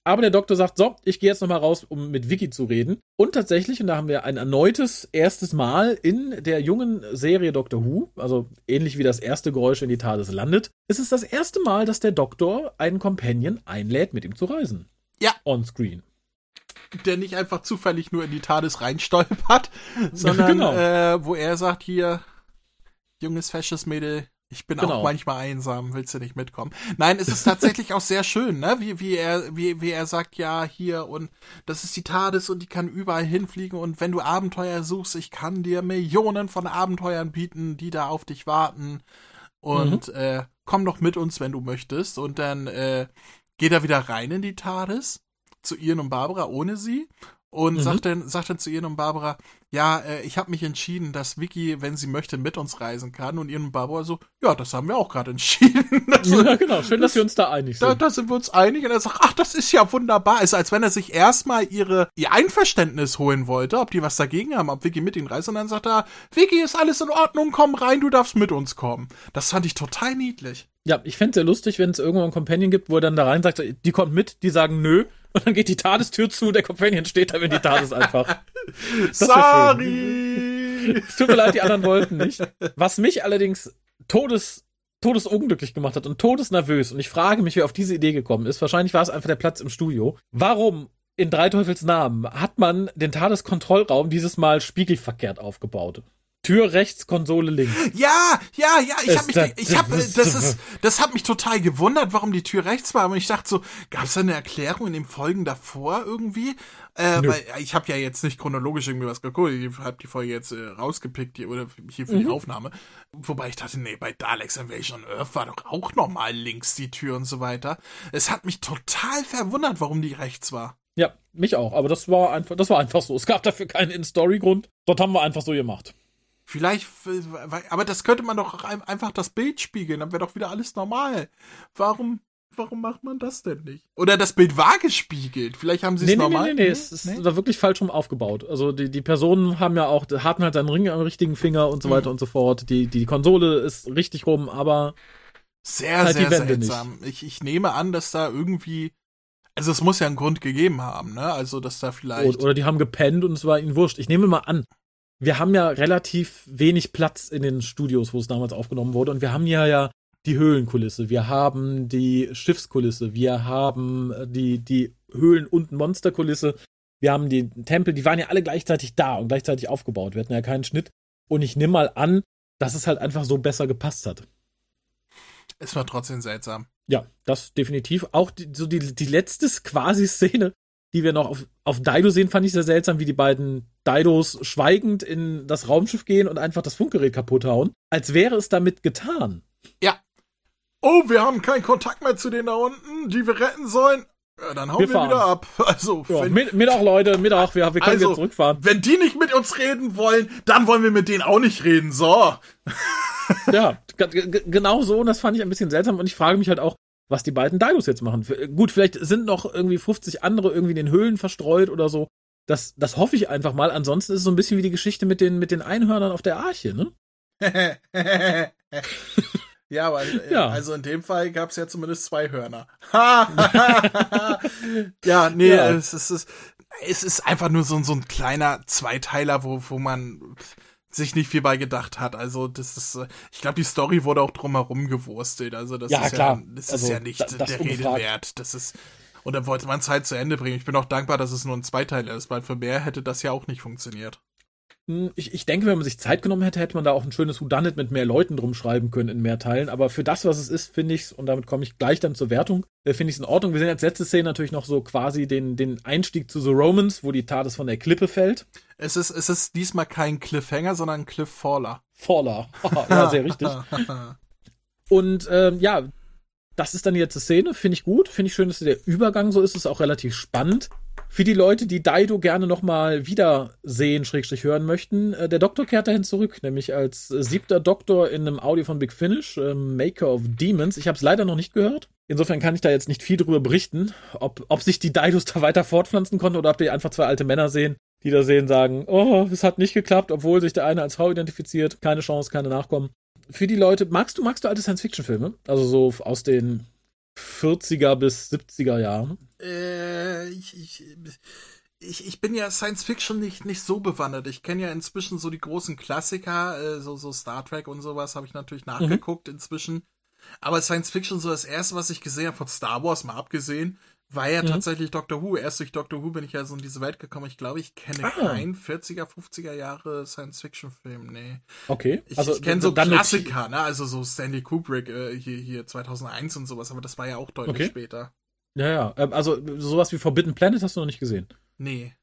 Aber der Doktor sagt, so, ich gehe jetzt nochmal raus, um mit Vicky zu reden. Und tatsächlich, und da haben wir ein erneutes erstes Mal in der jungen Serie Doctor Who, also ähnlich wie das erste Geräusch in die TARDIS landet, ist es das erste Mal, dass der Doktor einen Companion einlädt, mit ihm zu reisen. Ja. On screen. Der nicht einfach zufällig nur in die TARDIS reinstolpert, [LAUGHS] sondern genau. äh, wo er sagt, hier, junges, fesches Mädel, ich bin genau. auch manchmal einsam, willst du nicht mitkommen? Nein, es ist tatsächlich auch sehr schön, ne? Wie, wie er, wie, wie er sagt, ja, hier und das ist die TARDIS und die kann überall hinfliegen und wenn du Abenteuer suchst, ich kann dir Millionen von Abenteuern bieten, die da auf dich warten. Und mhm. äh, komm doch mit uns, wenn du möchtest. Und dann äh, geht er wieder rein in die TARDIS zu Ian und Barbara ohne sie. Und mhm. sagt, dann, sagt dann zu ihr und Barbara, ja, äh, ich habe mich entschieden, dass Vicky, wenn sie möchte, mit uns reisen kann. Und ihr und Barbara so, ja, das haben wir auch gerade entschieden. [LAUGHS] Also, ja, genau. Schön, dass wir uns da einig sind. Da, da sind wir uns einig. Und er sagt, ach, das ist ja wunderbar. Ist, als wenn er sich erstmal ihre, ihr Einverständnis holen wollte, ob die was dagegen haben, ob Vicky mit ihnen reist. Und dann sagt er, Vicky, ist alles in Ordnung, komm rein, du darfst mit uns kommen. Das fand ich total niedlich. Ja, ich fände es sehr lustig, wenn es irgendwann einen Companion gibt, wo er dann da rein sagt, die kommt mit, die sagen nö. Und dann geht die Tadestür zu, der Companion steht da, wenn die Tades einfach. Sorry! Es tut mir leid, die anderen wollten nicht. Was mich allerdings todes, todesunglücklich gemacht hat und todesnervös, und ich frage mich, wer auf diese Idee gekommen ist, wahrscheinlich war es einfach der Platz im Studio. Warum in Drei Teufels Namen hat man den Tadeskontrollraum dieses Mal spiegelverkehrt aufgebaut? Tür rechts, Konsole links. Ja, ja, ja, ich habe mich, ich habe, das ist, das hat mich total gewundert, warum die Tür rechts war. Und ich dachte so, gab es da eine Erklärung in den Folgen davor irgendwie? Äh, weil ich habe ja jetzt nicht chronologisch irgendwie was geguckt, ich habe die Folge jetzt äh, rausgepickt hier, oder hier für mhm. die Aufnahme. Wobei ich dachte, nee, bei Daleks Invasion on Earth war doch auch nochmal links die Tür und so weiter. Es hat mich total verwundert, warum die rechts war. Ja, mich auch, aber das war einfach, das war einfach so. Es gab dafür keinen In-Story-Grund. Dort haben wir einfach so gemacht. Vielleicht, aber das könnte man doch einfach das Bild spiegeln, dann wäre doch wieder alles normal. Warum, warum macht man das denn nicht? Oder das Bild war gespiegelt. Vielleicht haben sie es nee, normal. Nee, nee, nee, es nee? war wirklich falsch rum aufgebaut. Also die, die Personen haben ja auch, hatten halt einen Ring am richtigen Finger und so weiter mhm. und so fort. Die, die Konsole ist richtig rum, aber sehr, halt sehr seltsam. Ich, ich nehme an, dass da irgendwie also es muss ja einen Grund gegeben haben, ne? Also dass da vielleicht. Oder die haben gepennt und es war ihnen wurscht. Ich nehme mal an, wir haben ja relativ wenig Platz in den Studios, wo es damals aufgenommen wurde. Und wir haben ja ja die Höhlenkulisse, wir haben die Schiffskulisse, wir haben äh, die, die Höhlen- und Monsterkulisse, wir haben die Tempel, die waren ja alle gleichzeitig da und gleichzeitig aufgebaut. Wir hatten ja keinen Schnitt. Und ich nehme mal an, dass es halt einfach so besser gepasst hat. Es war trotzdem seltsam. Ja, das definitiv. Auch die, so die, die letzte [LAUGHS] quasi Szene, die wir noch auf, auf Dido sehen, fand ich sehr seltsam, wie die beiden Didos schweigend in das Raumschiff gehen und einfach das Funkgerät kaputt hauen. Als wäre es damit getan. Ja. Oh, wir haben keinen Kontakt mehr zu denen da unten, die wir retten sollen. Ja, dann hauen wir, wir wieder ab. [LAUGHS] Also, ja, wenn, mit, Mittag, Leute, Mittag, wir, wir können also, jetzt zurückfahren. Wenn die nicht mit uns reden wollen, dann wollen wir mit denen auch nicht reden. So. ja, genau so. Und das fand ich ein bisschen seltsam. Und ich frage mich halt auch, was die beiden Dinos jetzt machen. Gut, vielleicht sind noch irgendwie 50 andere irgendwie in den Höhlen verstreut oder so. Das, das hoffe ich einfach mal. Ansonsten ist es so ein bisschen wie die Geschichte mit den, mit den Einhörnern auf der Arche, ne? [LAUGHS] ja, aber äh, [LAUGHS] ja. also in dem Fall gab es ja zumindest zwei Hörner. [LAUGHS] ja, nee, ja. Es, ist, es ist einfach nur so, so ein kleiner Zweiteiler, wo, wo man sich nicht viel bei gedacht hat. Also das ist, äh, ich glaube, die Story wurde auch drumherum gewurstelt. Also das ja, ist klar. ja, das also, ist ja nicht da, der Rede wert. Das ist und dann wollte man es halt zu Ende bringen. Ich bin auch dankbar, dass es nur ein Zweiteiler ist, weil für mehr hätte das ja auch nicht funktioniert. Hm, ich, ich denke, wenn man sich Zeit genommen hätte, hätte man da auch ein schönes Whodunit mit mehr Leuten drum schreiben können in mehr Teilen. Aber für das, was es ist, finde ich es, und damit komme ich gleich dann zur Wertung, äh, finde ich es in Ordnung. Wir sehen als letzte Szene natürlich noch so quasi den, den Einstieg zu The Romans, wo die TARDIS von der Klippe fällt. Es ist, es ist diesmal kein Cliffhanger, sondern ein Clifffaller. Faller. [LAUGHS] ja, sehr richtig. [LAUGHS] und ähm, ja, das ist dann die letzte Szene, finde ich gut. Finde ich schön, dass der Übergang so ist. Ist auch relativ spannend. Für die Leute, die Daido gerne nochmal wiedersehen, Schrägstrich hören möchten, äh, der Doktor kehrt dahin zurück, nämlich als siebter Doktor in einem Audio von Big Finish, äh, Maker of Demons. Ich habe es leider noch nicht gehört. Insofern kann ich da jetzt nicht viel drüber berichten, ob, ob sich die Daidos da weiter fortpflanzen konnten oder ob die einfach zwei alte Männer sehen, die da sehen, sagen, oh, es hat nicht geklappt, obwohl sich der eine als Frau identifiziert, keine Chance, keine Nachkommen. Für die Leute, magst du, magst du alte Science-Fiction-Filme? Also so aus den 40er bis 70er Jahren? Äh, ich, ich, ich, ich bin ja Science Fiction nicht, nicht so bewandert. Ich kenne ja inzwischen so die großen Klassiker, äh, so, so Star Trek und sowas habe ich natürlich mhm. nachgeguckt mhm. inzwischen. Aber Science Fiction, so das erste, was ich gesehen habe, von Star Wars mal abgesehen, war ja mhm. tatsächlich Doctor Who. Erst durch Doctor Who bin ich ja so in diese Welt gekommen. Ich glaube, ich kenne ah. keinen 40er, 50er Jahre Science-Fiction-Film. Nee. Okay. Ich, also, ich kenne so Klassiker, ne? Also so Stanley Kubrick äh, hier, hier 2001 und sowas, aber das war ja auch deutlich okay. später. Ja, ja. Ähm, also sowas wie Forbidden Planet hast du noch nicht gesehen. Nee.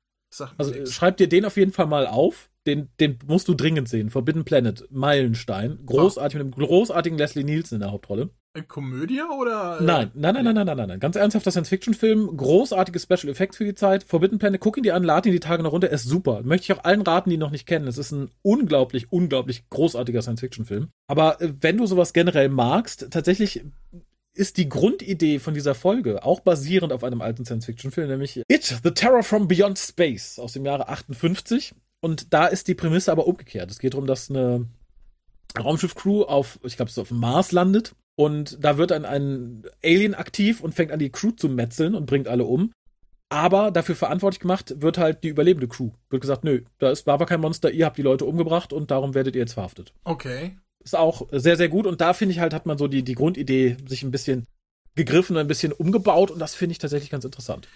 Also nix. schreib dir den auf jeden Fall mal auf. Den, den musst du dringend sehen. Forbidden Planet, Meilenstein. Großartig, oh. mit einem großartigen Leslie Nielsen in der Hauptrolle. Komödie oder? Äh? Nein, nein, nein, nein, nein, nein, nein. Ganz ernsthafter Science-Fiction-Film, großartige Special Effects für die Zeit. Forbidden Planet, guck ihn dir an, lad ihn die Tage noch runter, er ist super. Möchte ich auch allen raten, die ihn noch nicht kennen. Es ist ein unglaublich, unglaublich großartiger Science-Fiction-Film. Aber äh, wenn du sowas generell magst, tatsächlich ist die Grundidee von dieser Folge auch basierend auf einem alten Science-Fiction-Film, nämlich It, The Terror from Beyond Space aus dem Jahre 58. Und da ist die Prämisse aber umgekehrt. Es geht darum, dass eine Raumschiff-Crew auf, ich glaube, es auf dem Mars landet und da wird dann ein Alien aktiv und fängt an, die Crew zu metzeln und bringt alle um. Aber dafür verantwortlich gemacht wird halt die überlebende Crew. Wird gesagt, nö, da ist, war aber kein Monster, ihr habt die Leute umgebracht und darum werdet ihr jetzt verhaftet. Okay. Ist auch sehr, sehr gut und da finde ich halt, hat man so die, die Grundidee sich ein bisschen gegriffen und ein bisschen umgebaut und das finde ich tatsächlich ganz interessant.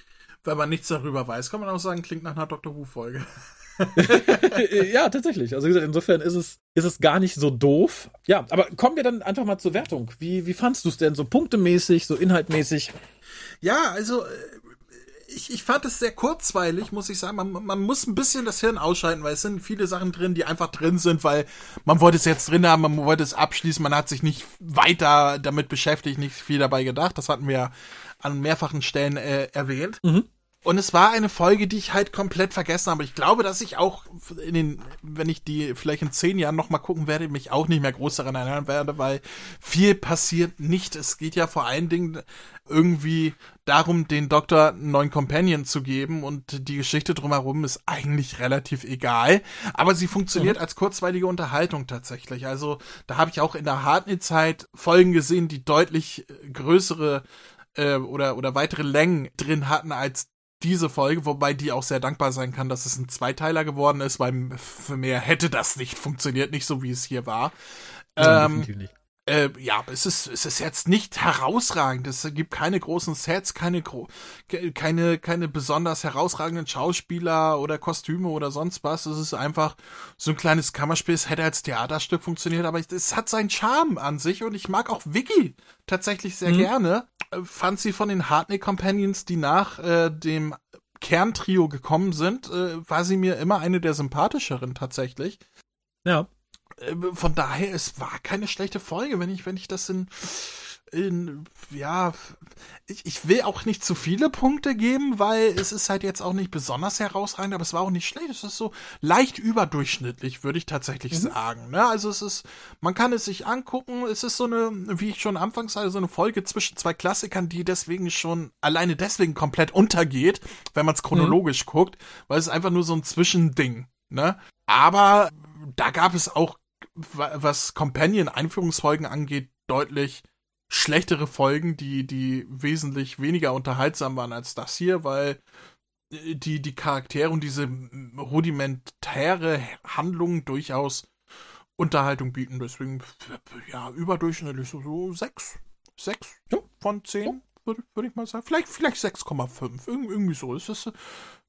Wenn man nichts darüber weiß, kann man auch sagen, klingt nach einer Doctor Who-Folge. [LAUGHS] [LAUGHS] ja, tatsächlich. Also wie gesagt, insofern ist es, ist es gar nicht so doof. Ja, aber kommen wir dann einfach mal zur Wertung. Wie, wie fandst du es denn so punktemäßig, so inhaltmäßig? Ja, also äh, ich, ich fand es sehr kurzweilig, muss ich sagen. Man, man muss ein bisschen das Hirn ausschalten, weil es sind viele Sachen drin, die einfach drin sind, weil man wollte es jetzt drin haben, man wollte es abschließen, man hat sich nicht weiter damit beschäftigt, nicht viel dabei gedacht. Das hatten wir an mehrfachen Stellen äh, erwähnt. Mhm. Und es war eine Folge, die ich halt komplett vergessen habe. Ich glaube, dass ich auch in den, wenn ich die vielleicht in zehn Jahren nochmal gucken werde, mich auch nicht mehr groß daran erinnern werde, weil viel passiert nicht. Es geht ja vor allen Dingen irgendwie darum, den Doktor einen neuen Companion zu geben und die Geschichte drumherum ist eigentlich relativ egal. Aber sie funktioniert mhm. als kurzweilige Unterhaltung tatsächlich. Also da habe ich auch in der Hartnett-Zeit Folgen gesehen, die deutlich größere äh, oder, oder weitere Längen drin hatten als diese Folge, wobei die auch sehr dankbar sein kann, dass es ein Zweiteiler geworden ist, weil für mehr hätte das nicht funktioniert, nicht so wie es hier war. Ja, ähm, nicht. Äh, ja, es ist, es ist jetzt nicht herausragend. Es gibt keine großen Sets, keine, keine, keine besonders herausragenden Schauspieler oder Kostüme oder sonst was. Es ist einfach so ein kleines Kammerspiel. Es hätte als Theaterstück funktioniert, aber es hat seinen Charme an sich und ich mag auch Vicky tatsächlich sehr mhm. gerne. Äh, fand sie von den Hartney Companions, die nach äh, dem Kerntrio gekommen sind, äh, war sie mir immer eine der sympathischeren tatsächlich. Ja. Äh, von daher, es war keine schlechte Folge, wenn ich, wenn ich das in, in ja, ich, ich will auch nicht zu viele Punkte geben, weil es ist halt jetzt auch nicht besonders herausragend, aber es war auch nicht schlecht. Es ist so leicht überdurchschnittlich, würde ich tatsächlich mhm. sagen. Ne? Also es ist, man kann es sich angucken. Es ist so eine, wie ich schon anfangs sagte, so eine Folge zwischen zwei Klassikern, die deswegen schon alleine deswegen komplett untergeht, wenn man es chronologisch mhm. guckt, weil es einfach nur so ein Zwischending. Ne? Aber da gab es auch was Companion-Einführungsfolgen angeht, deutlich schlechtere Folgen, die, die wesentlich weniger unterhaltsam waren als das hier, weil äh, die, die Charaktere und diese rudimentäre Handlung durchaus Unterhaltung bieten. Deswegen, ja, überdurchschnittlich so, so sechs. Sechs ja. von zehn, würde, würde ich mal sagen. Vielleicht, vielleicht 6,5. Irg irgendwie so. Es ist,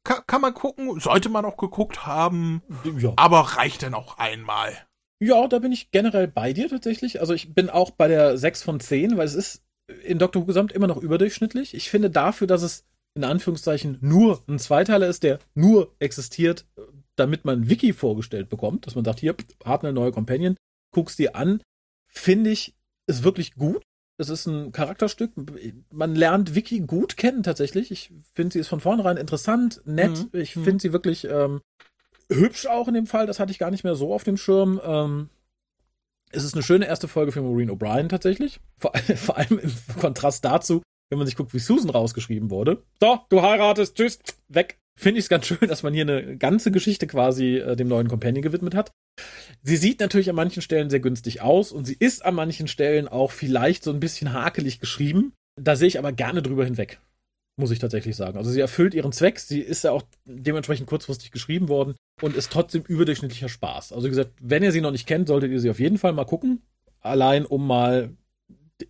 kann, kann man gucken, sollte man auch geguckt haben. Ja. Aber reicht denn auch einmal? Ja, da bin ich generell bei dir tatsächlich. Also ich bin auch bei der 6 von 10, weil es ist in Doctor Who Gesamt immer noch überdurchschnittlich. Ich finde dafür, dass es in Anführungszeichen nur ein Zweiteiler ist, der nur existiert, damit man Wiki vorgestellt bekommt, dass man sagt, hier, hat eine neue Companion, guck's dir an, finde ich, ist wirklich gut. Es ist ein Charakterstück. Man lernt Wiki gut kennen tatsächlich. Ich finde, sie ist von vornherein interessant, nett. Mhm. Ich finde mhm. sie wirklich ähm, hübsch auch in dem Fall, das hatte ich gar nicht mehr so auf dem Schirm. Ähm, es ist eine schöne erste Folge für Maureen O'Brien tatsächlich. Vor, [LAUGHS] vor, allem im Kontrast dazu, wenn man sich guckt, wie Susan rausgeschrieben wurde. So, du heiratest, tschüss, weg. Finde ich es ganz schön, [LAUGHS] dass man hier eine ganze Geschichte quasi äh, dem neuen Companion gewidmet hat. Sie sieht natürlich an manchen Stellen sehr günstig aus und sie ist an manchen Stellen auch vielleicht so ein bisschen hakelig geschrieben. Da sehe ich aber gerne drüber hinweg muss ich tatsächlich sagen. Also sie erfüllt ihren Zweck, sie ist ja auch dementsprechend kurzfristig geschrieben worden und ist trotzdem überdurchschnittlicher Spaß. Also wie gesagt, wenn ihr sie noch nicht kennt, solltet ihr sie auf jeden Fall mal gucken. Allein um mal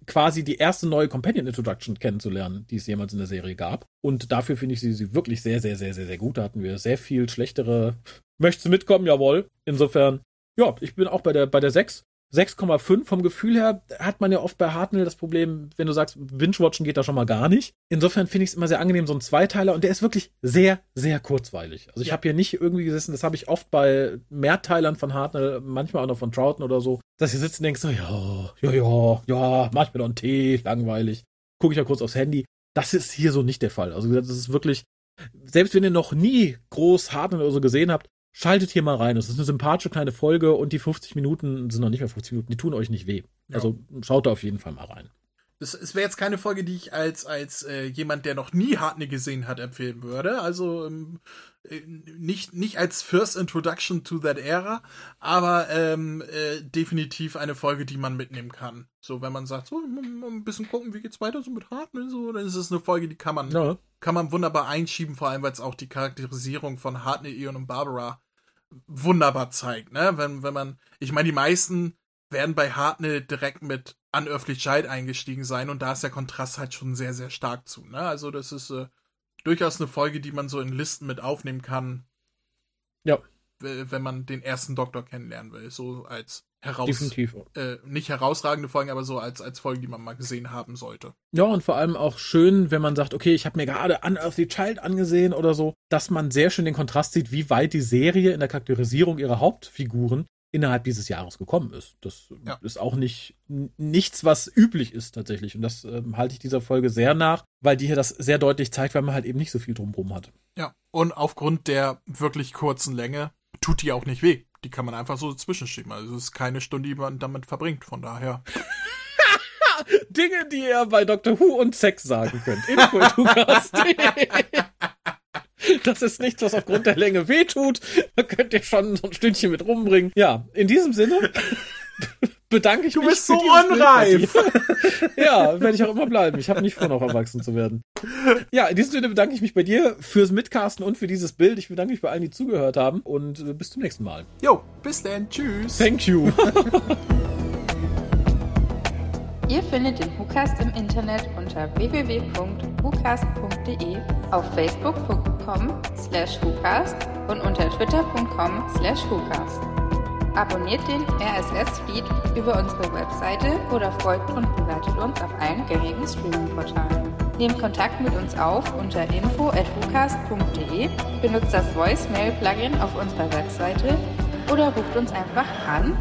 quasi die erste neue Companion Introduction kennenzulernen, die es jemals in der Serie gab. Und dafür finde ich sie, sie wirklich sehr, sehr, sehr, sehr, sehr gut. Da hatten wir sehr viel schlechtere. Möchtest du mitkommen? Jawohl. Insofern, ja, ich bin auch bei der, bei der 6. 6,5 vom Gefühl her hat man ja oft bei Hartnell das Problem, wenn du sagst, Binge-Watchen geht da schon mal gar nicht. Insofern finde ich es immer sehr angenehm, so ein Zweiteiler und der ist wirklich sehr, sehr kurzweilig. Also ich ja. habe hier nicht irgendwie gesessen, das habe ich oft bei Mehrteilern von Hartnell, manchmal auch noch von Troughton oder so, dass ich sitze und denkst so, ja, ja, ja, ja, mach ich mir doch einen Tee, langweilig. Gucke ich ja kurz aufs Handy. Das ist hier so nicht der Fall. Also das ist wirklich, selbst wenn ihr noch nie groß Hartnell oder so gesehen habt, schaltet hier mal rein. Es ist eine sympathische kleine Folge und die 50 Minuten sind noch nicht mehr 50 Minuten, die tun euch nicht weh. Ja. Also schaut da auf jeden Fall mal rein. Es, es wäre jetzt keine Folge, die ich als, als äh, jemand, der noch nie Hartnell gesehen hat, empfehlen würde. Also ähm, äh, nicht, nicht als First Introduction to that era, aber ähm, äh, definitiv eine Folge, die man mitnehmen kann. So, wenn man sagt, so, ein bisschen gucken, wie geht's weiter so mit Hartnell, so, dann ist es eine Folge, die kann man, ja. kann man wunderbar einschieben, vor allem, weil es auch die Charakterisierung von Hartnell, Eon und Barbara wunderbar zeigt, ne? Wenn, wenn man, ich meine, die meisten werden bei Hartnell direkt mit Unöffentlichkeit eingestiegen sein und da ist der Kontrast halt schon sehr, sehr stark zu, ne? Also das ist äh, durchaus eine Folge, die man so in Listen mit aufnehmen kann. Ja. Wenn man den ersten Doktor kennenlernen will, so als heraus. Äh, nicht herausragende Folgen, aber so als, als Folgen, die man mal gesehen haben sollte. Ja, und vor allem auch schön, wenn man sagt, okay, ich habe mir gerade Unearthly Child angesehen oder so, dass man sehr schön den Kontrast sieht, wie weit die Serie in der Charakterisierung ihrer Hauptfiguren innerhalb dieses Jahres gekommen ist. Das ja. ist auch nicht nichts, was üblich ist tatsächlich. Und das ähm, halte ich dieser Folge sehr nach, weil die hier das sehr deutlich zeigt, weil man halt eben nicht so viel drumherum hat. Ja, und aufgrund der wirklich kurzen Länge tut die auch nicht weh. Die kann man einfach so zwischenschieben. Also es ist keine Stunde, die man damit verbringt. Von daher. [LAUGHS] Dinge, die ihr bei Dr. Who und Sex sagen könnt. Info [LAUGHS] [LAUGHS] Das ist nichts, was aufgrund der Länge wehtut. Da könnt ihr schon so ein Stündchen mit rumbringen. Ja, in diesem Sinne [LAUGHS] bedanke ich du mich. Du bist so unreif. [LAUGHS] ja, werde ich auch immer bleiben. Ich habe nicht vor, noch erwachsen zu werden. Ja, in diesem Sinne bedanke ich mich bei dir fürs Mitcasten und für dieses Bild. Ich bedanke mich bei allen, die zugehört haben und äh, bis zum nächsten Mal. Jo, bis dann. Tschüss. Thank you. Ihr findet den WhoCast im Internet unter www.whocast.de, auf facebook.com slash WhoCast und unter twitter.com slash WhoCast. Abonniert den RSS-Feed über unsere Webseite oder folgt und bewertet uns auf allen gängigen Streaming-Portalen. Nehmt Kontakt mit uns auf unter info.whocast.de, benutzt das Voicemail-Plugin auf unserer Webseite oder ruft uns einfach an